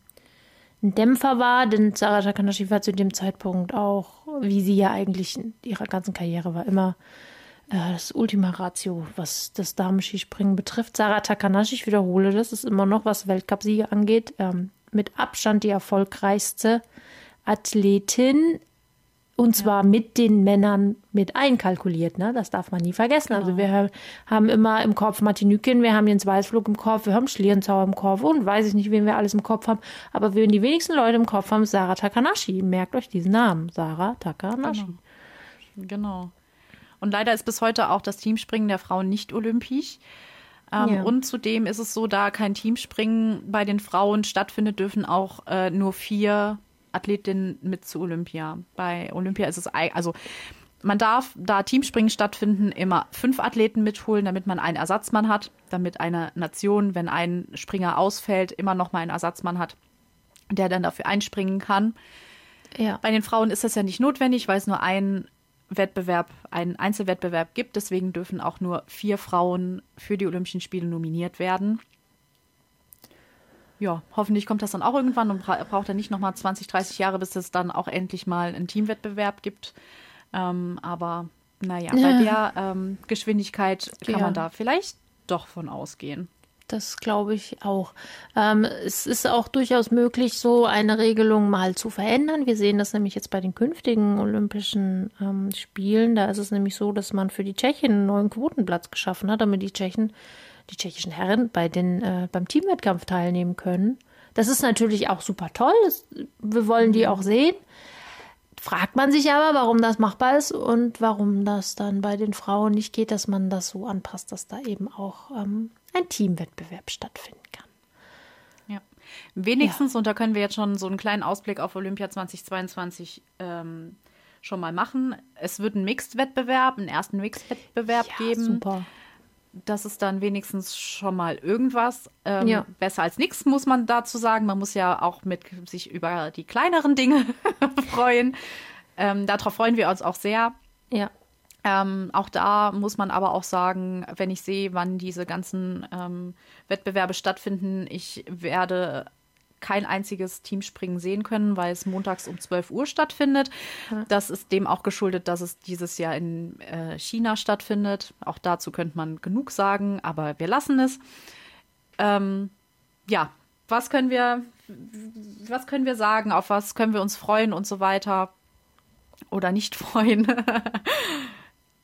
ein Dämpfer war, denn Sarah Takanashi war zu dem Zeitpunkt auch, wie sie ja eigentlich in ihrer ganzen Karriere war, immer das Ultima Ratio, was das Damenskispringen betrifft. Sarah Takanashi, ich wiederhole das, ist immer noch, was Weltcupsiege angeht, ähm, mit Abstand die erfolgreichste Athletin und zwar mit den Männern mit einkalkuliert, ne? Das darf man nie vergessen. Also wir ha- haben immer im Kopf Martinükin, wir haben Jens Weißflug im Kopf, wir haben Schlierenzauer im Kopf und weiß ich nicht, wen wir alles im Kopf haben. Aber wen die wenigsten Leute im Kopf haben, ist Sarah Takanashi. Merkt euch diesen Namen. Sarah Takanashi. Genau. Und leider ist bis heute auch das Teamspringen der Frauen nicht olympisch. Ähm, Ja. Und zudem ist es so, da kein Teamspringen bei den Frauen stattfindet, dürfen auch äh, nur vier Athletinnen mit zu Olympia. Bei Olympia ist es, also man darf, da Teamspringen stattfinden, immer fünf Athleten mitholen, damit man einen Ersatzmann hat, damit eine Nation, wenn ein Springer ausfällt, immer noch mal einen Ersatzmann hat, der dann dafür einspringen kann. Ja. Bei den Frauen ist das ja nicht notwendig, weil es nur einen Wettbewerb, einen Einzelwettbewerb gibt. Deswegen dürfen auch nur vier Frauen für die Olympischen Spiele nominiert werden. Ja, hoffentlich kommt das dann auch irgendwann und bra braucht dann nicht nochmal 20, 30 Jahre, bis es dann auch endlich mal einen Teamwettbewerb gibt. Ähm, aber naja, bei der ähm, Geschwindigkeit kann Ja. man da vielleicht doch von ausgehen. Das glaube ich auch. Ähm, es ist auch durchaus möglich, so eine Regelung mal zu verändern. Wir sehen das nämlich jetzt bei den künftigen Olympischen ähm, Spielen. Da ist es nämlich so, dass man für die Tschechen einen neuen Quotenplatz geschaffen hat, damit die Tschechen, die tschechischen Herren bei den, äh, beim Teamwettkampf teilnehmen können. Das ist natürlich auch super toll. Das, wir wollen die auch sehen. Fragt man sich aber, warum das machbar ist und warum das dann bei den Frauen nicht geht, dass man das so anpasst, dass da eben auch ähm, ein Teamwettbewerb stattfinden kann. Ja. Wenigstens, und da können wir jetzt schon so einen kleinen Ausblick auf Olympia 2022 ähm, schon mal machen. Es wird einen Mixed-Wettbewerb, einen ersten Mixed-Wettbewerb geben. super. Das ist dann wenigstens schon mal irgendwas. Ähm, Ja. Besser als nichts, muss man dazu sagen. Man muss ja auch mit sich über die kleineren Dinge freuen. Ähm, darauf freuen wir uns auch sehr. Ja, Ähm, auch da muss man aber auch sagen, wenn ich sehe, wann diese ganzen ähm, Wettbewerbe stattfinden, ich werde kein einziges Teamspringen sehen können, weil es montags um 12 Uhr stattfindet. Das ist dem auch geschuldet, dass es dieses Jahr in äh, China stattfindet. Auch dazu könnte man genug sagen, aber wir lassen es. Ähm, ja, was können wir, was können wir sagen, auf was können wir uns freuen und so weiter oder nicht freuen?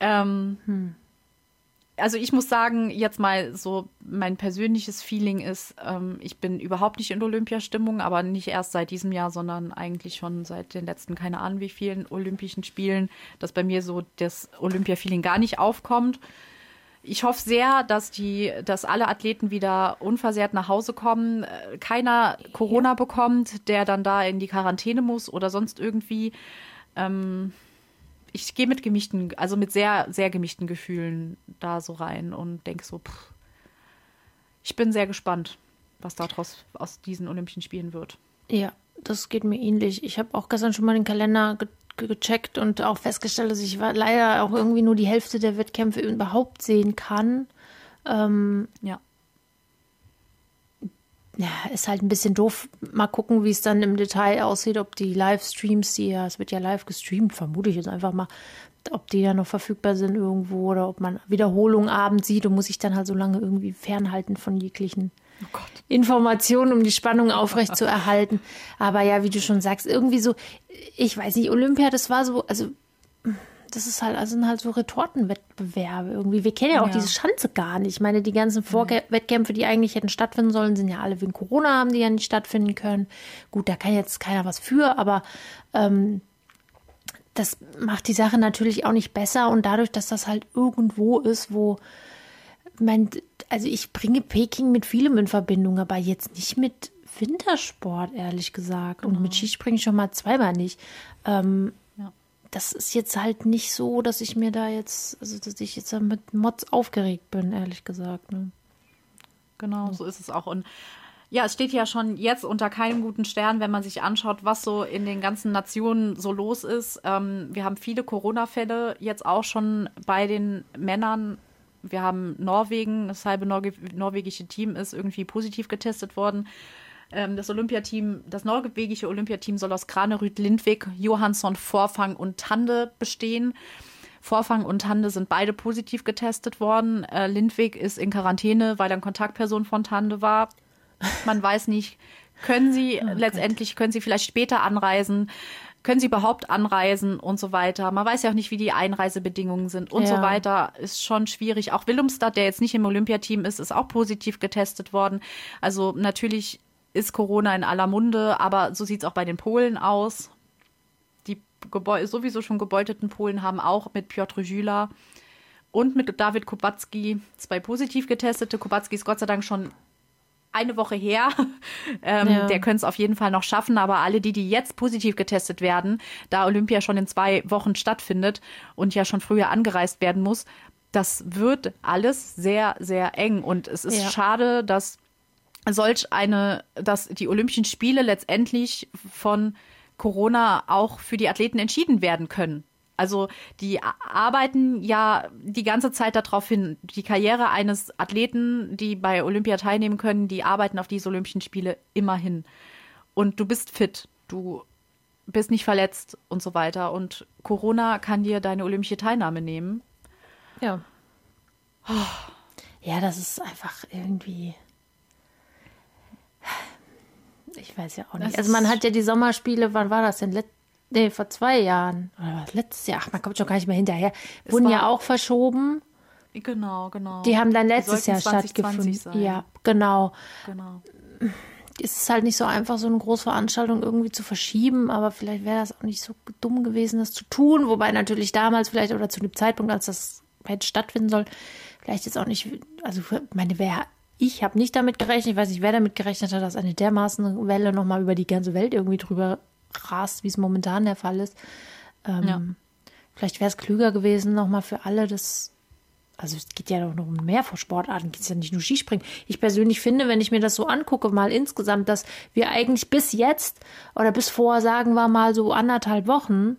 Ähm, Also ich muss sagen, jetzt mal so mein persönliches Feeling ist, ähm, ich bin überhaupt nicht in Olympiastimmung, aber nicht erst seit diesem Jahr, sondern eigentlich schon seit den letzten, keine Ahnung wie vielen Olympischen Spielen, dass bei mir so das Olympia-Feeling gar nicht aufkommt. Ich hoffe sehr, dass die, dass alle Athleten wieder unversehrt nach Hause kommen, äh, keiner Corona bekommt, der dann da in die Quarantäne muss oder sonst irgendwie. Ähm, ich gehe mit gemischten, also mit sehr, sehr gemischten Gefühlen da so rein und denke so, pff, ich bin sehr gespannt, was daraus aus diesen Olympischen Spielen wird. Ja, das geht mir ähnlich. Ich habe auch gestern schon mal den Kalender ge gecheckt und auch festgestellt, dass ich leider auch irgendwie nur die Hälfte der Wettkämpfe überhaupt sehen kann. Ähm, ja. Ja, ist halt ein bisschen doof. Mal gucken, wie es dann im Detail aussieht, ob die Livestreams, die ja, es wird ja live gestreamt, vermute ich jetzt einfach mal, ob die ja noch verfügbar sind irgendwo oder ob man Wiederholungen abends sieht und muss ich dann halt so lange irgendwie fernhalten von jeglichen oh Informationen, um die Spannung aufrecht zu erhalten. Aber ja, wie du schon sagst, irgendwie so, ich weiß nicht, Olympia, das war so, also das ist halt, also sind halt so Retortenwettbewerbe irgendwie. Wir kennen ja auch ja. diese Schanze gar nicht. Ich meine, die ganzen Vorwettkämpfe, die eigentlich hätten stattfinden sollen, sind ja alle wegen Corona, haben die ja nicht stattfinden können. Gut, da kann jetzt keiner was für, aber ähm, das macht die Sache natürlich auch nicht besser. Und dadurch, dass das halt irgendwo ist, wo mein, also ich bringe Peking mit vielem in Verbindung, aber jetzt nicht mit Wintersport, ehrlich gesagt. Und mit mhm. Skispringen schon mal zweimal nicht. Ähm. Das ist jetzt halt nicht so, dass ich mir da jetzt, also dass ich jetzt mit Mods aufgeregt bin, ehrlich gesagt. Ne? Genau, so ist es auch. Und ja, es steht ja schon jetzt unter keinem guten Stern, wenn man sich anschaut, was so in den ganzen Nationen so los ist. Ähm, wir haben viele Corona-Fälle jetzt auch schon bei den Männern. Wir haben Norwegen, das halbe norwegische Team ist irgendwie positiv getestet worden. Ähm, das Olympiateam, das norwegische Olympiateam soll aus Kranerüt, Lindwig, Johansson, Vorfang und Tande bestehen. Vorfang und Tande sind beide positiv getestet worden. Äh, Lindwig ist in Quarantäne, weil er eine Kontaktperson von Tande war. Man weiß nicht, können sie oh letztendlich, können sie vielleicht später anreisen, können sie überhaupt anreisen und so weiter. Man weiß ja auch nicht, wie die Einreisebedingungen sind und ja. so weiter. Ist schon schwierig. Auch Willemstad, der jetzt nicht im Olympiateam ist, ist auch positiv getestet worden. Also natürlich ist Corona in aller Munde, aber so sieht es auch bei den Polen aus. Die sowieso schon gebeuteten Polen haben auch mit Piotr Jüla und mit David Kubacki zwei positiv getestete. Kubacki ist Gott sei Dank schon eine Woche her. ähm, ja. Der könnte es auf jeden Fall noch schaffen, aber alle die, die jetzt positiv getestet werden, da Olympia schon in zwei Wochen stattfindet und ja schon früher angereist werden muss, das wird alles sehr, sehr eng. Und es ist ja. schade, dass solch eine, dass die Olympischen Spiele letztendlich von Corona auch für die Athleten entschieden werden können. Also die arbeiten ja die ganze Zeit darauf hin, die Karriere eines Athleten, die bei Olympia teilnehmen können, die arbeiten auf diese Olympischen Spiele immer hin. Und du bist fit, du bist nicht verletzt und so weiter. Und Corona kann dir deine olympische Teilnahme nehmen. Ja. Ja, das ist einfach irgendwie ich weiß ja auch nicht. Das also man hat ja die Sommerspiele, wann war das denn? Let nee, vor zwei Jahren. Oder was? Letztes Jahr. Ach, man kommt schon gar nicht mehr hinterher. Wurden ja auch verschoben. Genau, genau. Die haben dann letztes Jahr stattgefunden. Sein. Ja, genau. Genau. Es ist halt nicht so einfach, so eine Großveranstaltung irgendwie zu verschieben, aber vielleicht wäre das auch nicht so dumm gewesen, das zu tun. Wobei natürlich damals vielleicht oder zu dem Zeitpunkt, als das hätte stattfinden soll, vielleicht jetzt auch nicht, also meine, wer ich habe nicht damit gerechnet, ich weiß nicht, wer damit gerechnet hat, dass eine dermaßen Welle nochmal über die ganze Welt irgendwie drüber rast, wie es momentan der Fall ist. Ähm, ja. Vielleicht wäre es klüger gewesen, nochmal für alle das. Also es geht ja doch noch um mehr vor Sportarten, geht es ja nicht nur Skispringen. Ich persönlich finde, wenn ich mir das so angucke, mal insgesamt, dass wir eigentlich bis jetzt oder bis vor, sagen wir mal so anderthalb Wochen,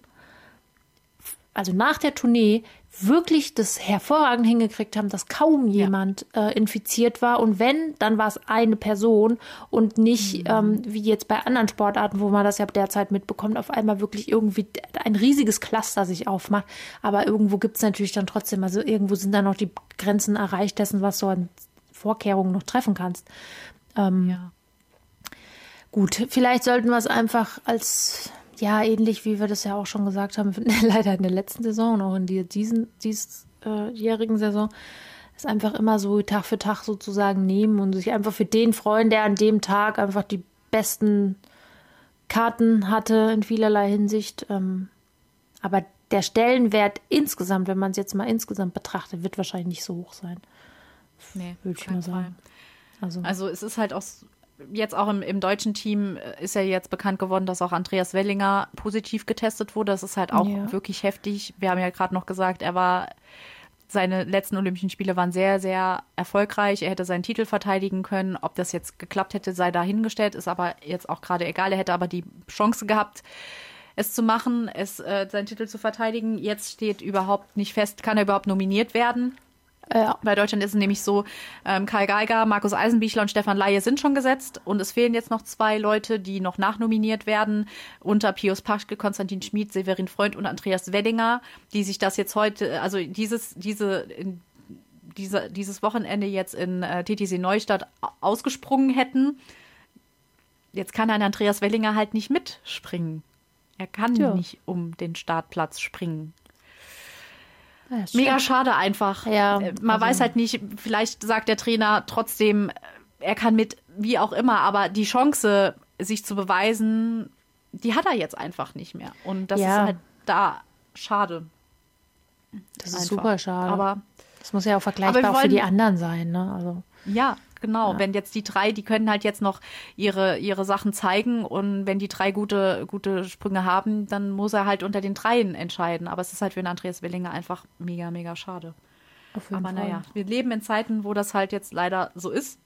also nach der Tournee, wirklich das hervorragend hingekriegt haben, dass kaum jemand ja. äh, infiziert war. Und wenn, dann war es eine Person und nicht mhm. ähm, wie jetzt bei anderen Sportarten, wo man das ja derzeit mitbekommt, auf einmal wirklich irgendwie ein riesiges Cluster sich aufmacht. Aber irgendwo gibt es natürlich dann trotzdem, also irgendwo sind dann noch die Grenzen erreicht dessen, was du an Vorkehrungen noch treffen kannst. Ähm, ja. Gut, vielleicht sollten wir es einfach als ja, ähnlich wie wir das ja auch schon gesagt haben, leider in der letzten Saison und auch in der diesen, diesjährigen Saison, ist einfach immer so Tag für Tag sozusagen nehmen und sich einfach für den freuen, der an dem Tag einfach die besten Karten hatte in vielerlei Hinsicht. Ähm, aber der Stellenwert insgesamt, wenn man es jetzt mal insgesamt betrachtet, wird wahrscheinlich nicht so hoch sein. Nee, würde ich mal sagen. Also, also es ist halt auch jetzt auch im, im, deutschen Team äh, ist ja jetzt bekannt geworden, dass auch Andreas Wellinger positiv getestet wurde. Das ist halt auch ja. wirklich heftig. Wir haben ja gerade noch gesagt, er war seine letzten Olympischen Spiele waren sehr, sehr erfolgreich. Er hätte seinen Titel verteidigen können. Ob das jetzt geklappt hätte, sei dahingestellt, ist aber jetzt auch gerade egal. Er hätte aber die Chance gehabt, es zu machen, es, äh, seinen Titel zu verteidigen. Jetzt steht überhaupt nicht fest, kann er überhaupt nominiert werden. Ja. Bei Deutschland ist es nämlich so, ähm, Kai Geiger, Markus Eisenbichler und Stefan Laie sind schon gesetzt und es fehlen jetzt noch zwei Leute, die noch nachnominiert werden, unter Pius Paschke, Konstantin Schmid, Severin Freund und Andreas Weddinger, die sich das jetzt heute, also dieses, diese, in, diese, dieses Wochenende jetzt in äh, TTC Neustadt ausgesprungen hätten. Jetzt kann ein Andreas Wellinger halt nicht mitspringen. Er kann Ja. nicht um den Startplatz springen. Ja, das Mega schade einfach. Ja, Äh, Man also- weiß halt nicht, vielleicht sagt der Trainer trotzdem, er kann mit, wie auch immer, aber die Chance, sich zu beweisen, die hat er jetzt einfach nicht mehr. Und das Ja. ist halt da schade. Das ist einfach. super schade. Aber das muss ja auch vergleichbar auch für die wollen- anderen sein. Ne? Also, ja, genau. Wenn jetzt die drei, die können halt jetzt noch ihre, ihre Sachen zeigen und wenn die drei gute, gute Sprünge haben, dann muss er halt unter den dreien entscheiden. Aber es ist halt für den Andreas Willinger einfach mega, mega schade. auf jeden Aber Fall. naja, wir leben in Zeiten, wo das halt jetzt leider so ist.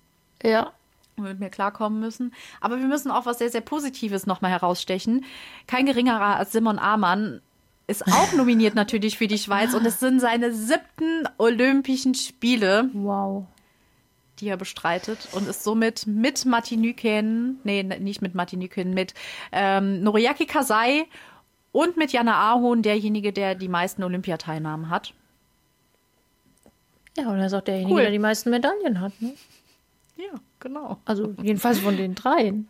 Ja. und mit mir klarkommen müssen. Aber wir müssen auch was sehr, sehr Positives nochmal herausstechen. Kein geringerer als Simon Amann ist auch nominiert natürlich für die Schweiz und es sind seine siebten Olympischen Spiele, Wow. Die er bestreitet und ist somit mit Martin Nüken, nee, nicht mit Martin Nüken, mit ähm, Noriaki Kasai und mit Jana Ahon derjenige, der die meisten Olympiateilnahmen hat. Ja, und er ist auch derjenige, Cool. der die meisten Medaillen hat. Ne? Ja, genau. Also jedenfalls von den dreien.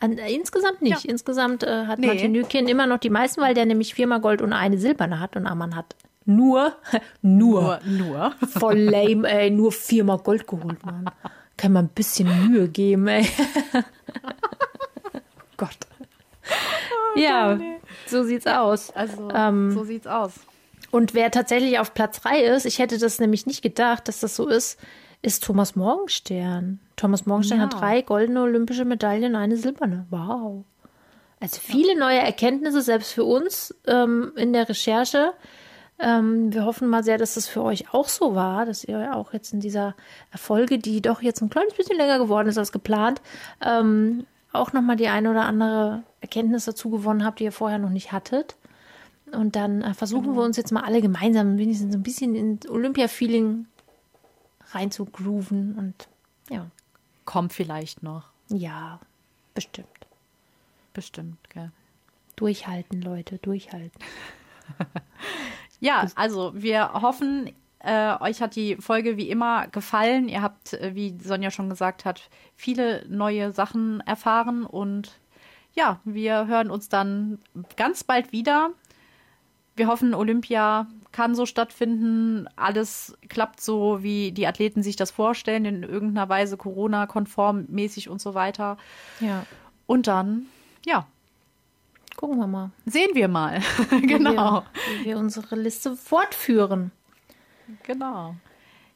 An, äh, insgesamt nicht. Ja. Insgesamt äh, hat Nee. Martin Nüken immer noch die meisten, weil der nämlich viermal Gold und eine Silberne hat und Ammann hat nur, nur, Nur, nur. voll lame, ey, nur viermal Gold geholt, Mann. Kann man ein bisschen Mühe geben, ey. Gott. ja, so sieht's aus. Also, Ähm, so sieht's aus. Und wer tatsächlich auf Platz 3 ist, ich hätte das nämlich nicht gedacht, dass das so ist, ist Thomas Morgenstern. Thomas Morgenstern Ja. hat drei goldene olympische Medaillen, eine silberne. Wow. Also viele neue Erkenntnisse, selbst für uns ähm, in der Recherche. Ähm, wir hoffen mal sehr, dass das für euch auch so war, dass ihr auch jetzt in dieser Folge, die doch jetzt ein kleines bisschen länger geworden ist als geplant, ähm, auch nochmal die eine oder andere Erkenntnis dazu gewonnen habt, die ihr vorher noch nicht hattet. Und dann äh, versuchen wir uns jetzt mal alle gemeinsam wenigstens so ein bisschen in Olympia-Feeling reinzugrooven. Und ja, Kommt vielleicht noch. ja, bestimmt. Bestimmt, gell. Durchhalten, Leute, durchhalten. Ja, also wir hoffen, äh, euch hat die Folge wie immer gefallen. Ihr habt, äh, wie Sonja schon gesagt hat, viele neue Sachen erfahren und ja, wir hören uns dann ganz bald wieder. Wir hoffen, Olympia kann so stattfinden. Alles klappt so, wie die Athleten sich das vorstellen, in irgendeiner Weise Corona-konform mäßig und so weiter. Ja, Und dann, ja, gucken wir mal. sehen wir mal. wie genau. Wir, wie wir unsere Liste fortführen. Genau.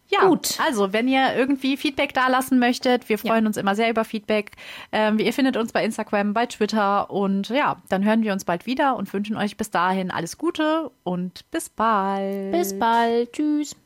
Ja, Gut. Also, wenn ihr irgendwie Feedback da lassen möchtet, wir freuen uns immer sehr über Feedback. Ähm, ihr findet uns bei Instagram, bei Twitter und ja, dann hören wir uns bald wieder und wünschen euch bis dahin alles Gute und bis bald. Bis bald. Tschüss.